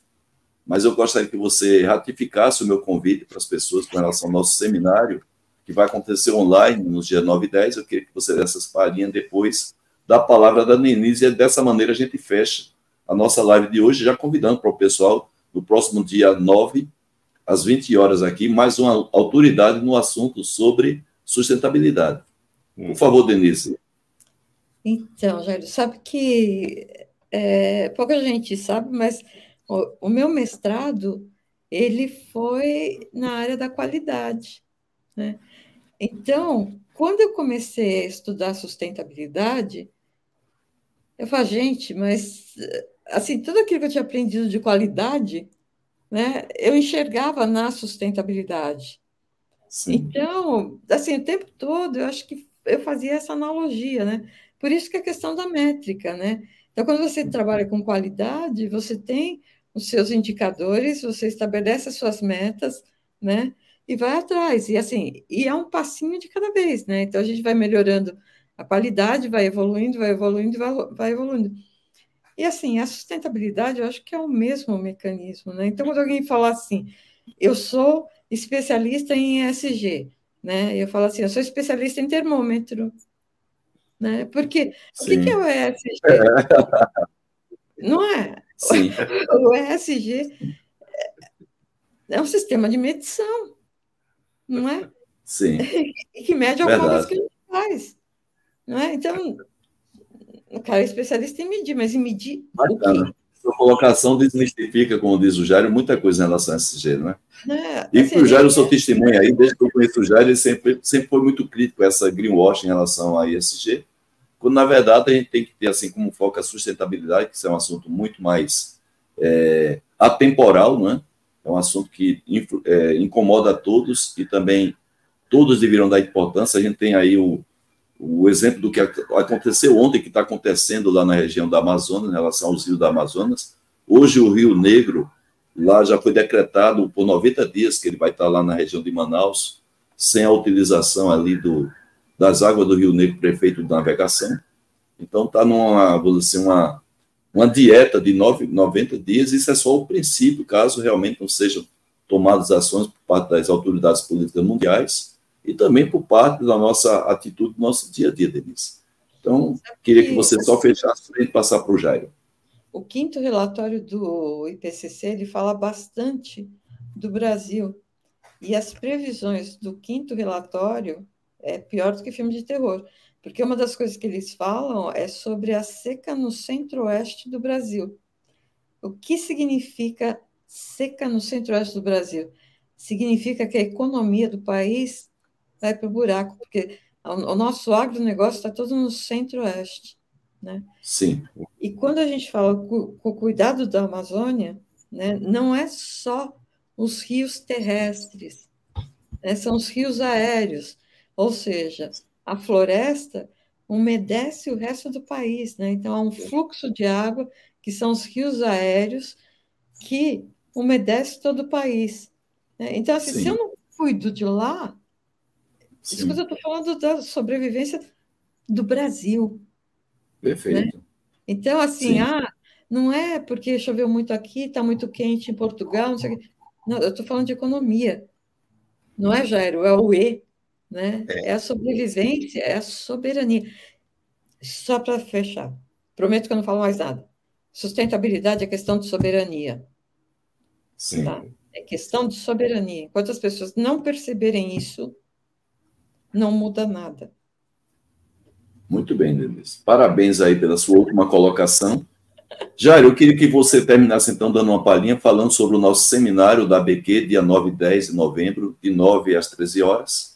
mas eu gostaria que você ratificasse o meu convite para as pessoas com relação ao nosso seminário, que vai acontecer online no dia 9 e 10. Eu queria que você desse essas palhinhas depois da palavra da Denise, e dessa maneira a gente fecha a nossa live de hoje, já convidando para o pessoal, no próximo dia 9, às 20 horas aqui, mais uma autoridade no assunto sobre sustentabilidade. Por favor, Denise. Então, Jair, sabe que é, pouca gente sabe, mas o, o, meu mestrado ele foi na área da qualidade, né? Então, quando eu comecei a estudar sustentabilidade, eu falei, gente, mas assim, tudo aquilo que eu tinha aprendido de qualidade, né, eu enxergava na sustentabilidade. Sim. Então, assim, o tempo todo eu acho que eu fazia essa analogia, né? Por isso que a questão da métrica, né? Então, quando você trabalha com qualidade, você tem os seus indicadores, você estabelece as suas metas, né? E vai atrás. E assim, e é um passinho de cada vez, né? Então a gente vai melhorando a qualidade, vai evoluindo, vai evoluindo, vai, vai evoluindo. E assim, a sustentabilidade, eu acho que é o mesmo mecanismo, né? Então, quando alguém fala assim, eu sou especialista em ESG, né? Eu falo assim, eu sou especialista em termômetro, né? Porque Sim. o que é o ESG? Não é? Sim. O ESG é um sistema de medição, não é? Sim. que mede alguma coisa que a gente faz. Não é? Então, o cara é especialista em medir, mas em medir Bacana. o? Sua colocação desmistifica, como diz o Jairo, muita coisa em relação a ESG, não é? É, e assim, o Jair, eu sou testemunha aí, desde que eu conheço o Jair, ele sempre, sempre foi muito crítico a essa greenwashing em relação a ESG, quando na verdade a gente tem que ter assim como foco a sustentabilidade, que é um assunto muito mais é, atemporal, né? é um assunto que é, incomoda a todos e também todos deveriam dar importância. A gente tem aí o, o exemplo do que aconteceu ontem, que está acontecendo lá na região da Amazônia, em relação aos rios da Amazonas. Hoje o Rio Negro Lá já foi decretado por 90 dias que ele vai estar lá na região de Manaus, sem a utilização ali do, das águas do Rio Negro, prefeito de navegação. Então está numa, vamos dizer, uma, uma dieta de nove, 90 dias, isso é só o princípio, caso realmente não sejam tomadas ações por parte das autoridades políticas mundiais e também por parte da nossa atitude do nosso dia a dia, Denise. Então, queria que você só fechasse para passar para o Jairo o quinto relatório do IPCC ele fala bastante do Brasil e as previsões do quinto relatório é pior do que filme de terror, porque uma das coisas que eles falam é sobre a seca no centro-oeste do Brasil. O que significa seca no centro-oeste do Brasil? Significa que a economia do país vai para o buraco, porque o nosso agronegócio está todo no centro-oeste. Né? Sim. E quando a gente fala com o cuidado da Amazônia, né, não é só os rios terrestres, né, são os rios aéreos, ou seja, a floresta umedece o resto do país, né? Então há um fluxo de água que são os rios aéreos que umedece todo o país. Né? Então, assim, se eu não cuido de lá, Sim. Quando eu estou falando da sobrevivência do Brasil. Perfeito. Né? Então, assim, ah, não é porque choveu muito aqui, está muito quente em Portugal, não sei o quê. Não, eu estou falando de economia. Não é, Jairo? É o E. Né? É. é a sobrevivência, é a soberania. Só para fechar, prometo que eu não falo mais nada. Sustentabilidade é questão de soberania. Sim. Tá? É questão de soberania. Enquanto as pessoas não perceberem isso, não muda nada. Muito bem, Denise. Parabéns aí pela sua última colocação. Jair, eu queria que você terminasse então dando uma palhinha falando sobre o nosso seminário da ABQ, dia 9 e 10 de novembro, de 9 às 13 horas.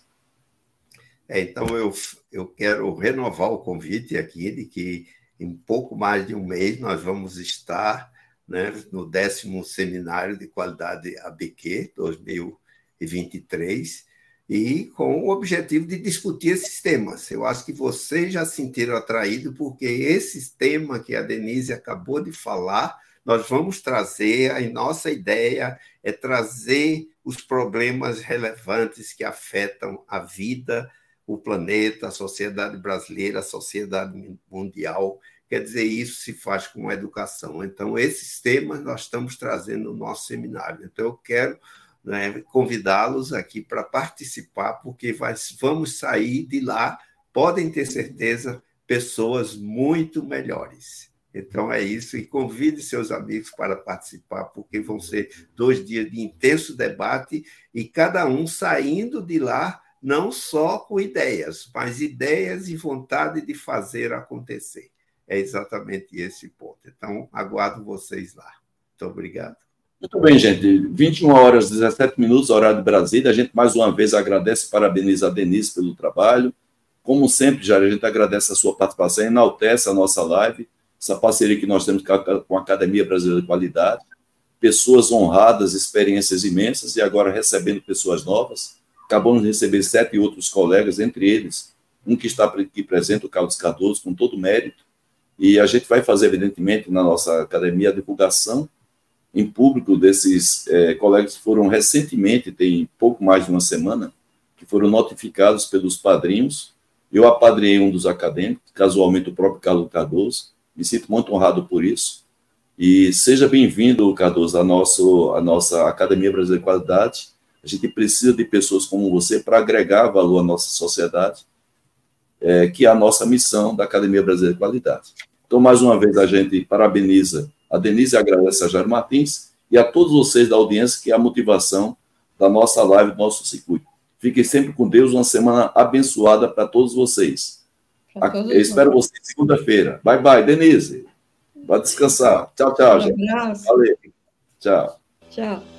É, então, eu, eu quero renovar o convite aqui de que em pouco mais de um mês nós vamos estar né, no décimo seminário de qualidade ABQ 2023 e com o objetivo de discutir esses temas. Eu acho que vocês já se sentiram atraídos porque esse tema que a Denise acabou de falar, nós vamos trazer, a nossa ideia é trazer os problemas relevantes que afetam a vida, o planeta, a sociedade brasileira, a sociedade mundial. Quer dizer, isso se faz com a educação. Então, esses temas nós estamos trazendo no nosso seminário. Então, eu quero né, convidá-los aqui para participar, porque vai, vamos sair de lá, podem ter certeza, pessoas muito melhores. Então é isso, e convide seus amigos para participar, porque vão ser dois dias de intenso debate e cada um saindo de lá não só com ideias, mas ideias e vontade de fazer acontecer. É exatamente esse ponto. Então, aguardo vocês lá. Muito obrigado. Muito bem, gente. 21 horas 17 minutos, horário de Brasília. A gente mais uma vez agradece e parabeniza a Denise pelo trabalho. Como sempre, já a gente agradece a sua participação, enaltece a nossa live, essa parceria que nós temos com a Academia Brasileira de Qualidade. Pessoas honradas, experiências imensas e agora recebendo pessoas novas. Acabamos de receber sete outros colegas, entre eles um que está aqui presente, o Carlos Cardoso, com todo mérito. E a gente vai fazer, evidentemente, na nossa academia, a divulgação em público desses é, colegas que foram recentemente, tem pouco mais de uma semana, que foram notificados pelos padrinhos. Eu apadrinhei um dos acadêmicos, casualmente o próprio Carlos Cardoso. Me sinto muito honrado por isso. E seja bem-vindo, Cardoso, à, nosso, à nossa Academia Brasileira de Qualidade. A gente precisa de pessoas como você para agregar valor à nossa sociedade, é, que é a nossa missão da Academia Brasileira de Qualidade. Então, mais uma vez, a gente parabeniza a Denise agradece a Jair Martins e a todos vocês da audiência, que é a motivação da nossa live, do nosso circuito. Fiquem sempre com Deus, uma semana abençoada para todos vocês. Todos Eu espero vocês segunda-feira. Bye, bye, Denise. Vai descansar. Tchau, tchau, um gente. Valeu. Tchau. Tchau.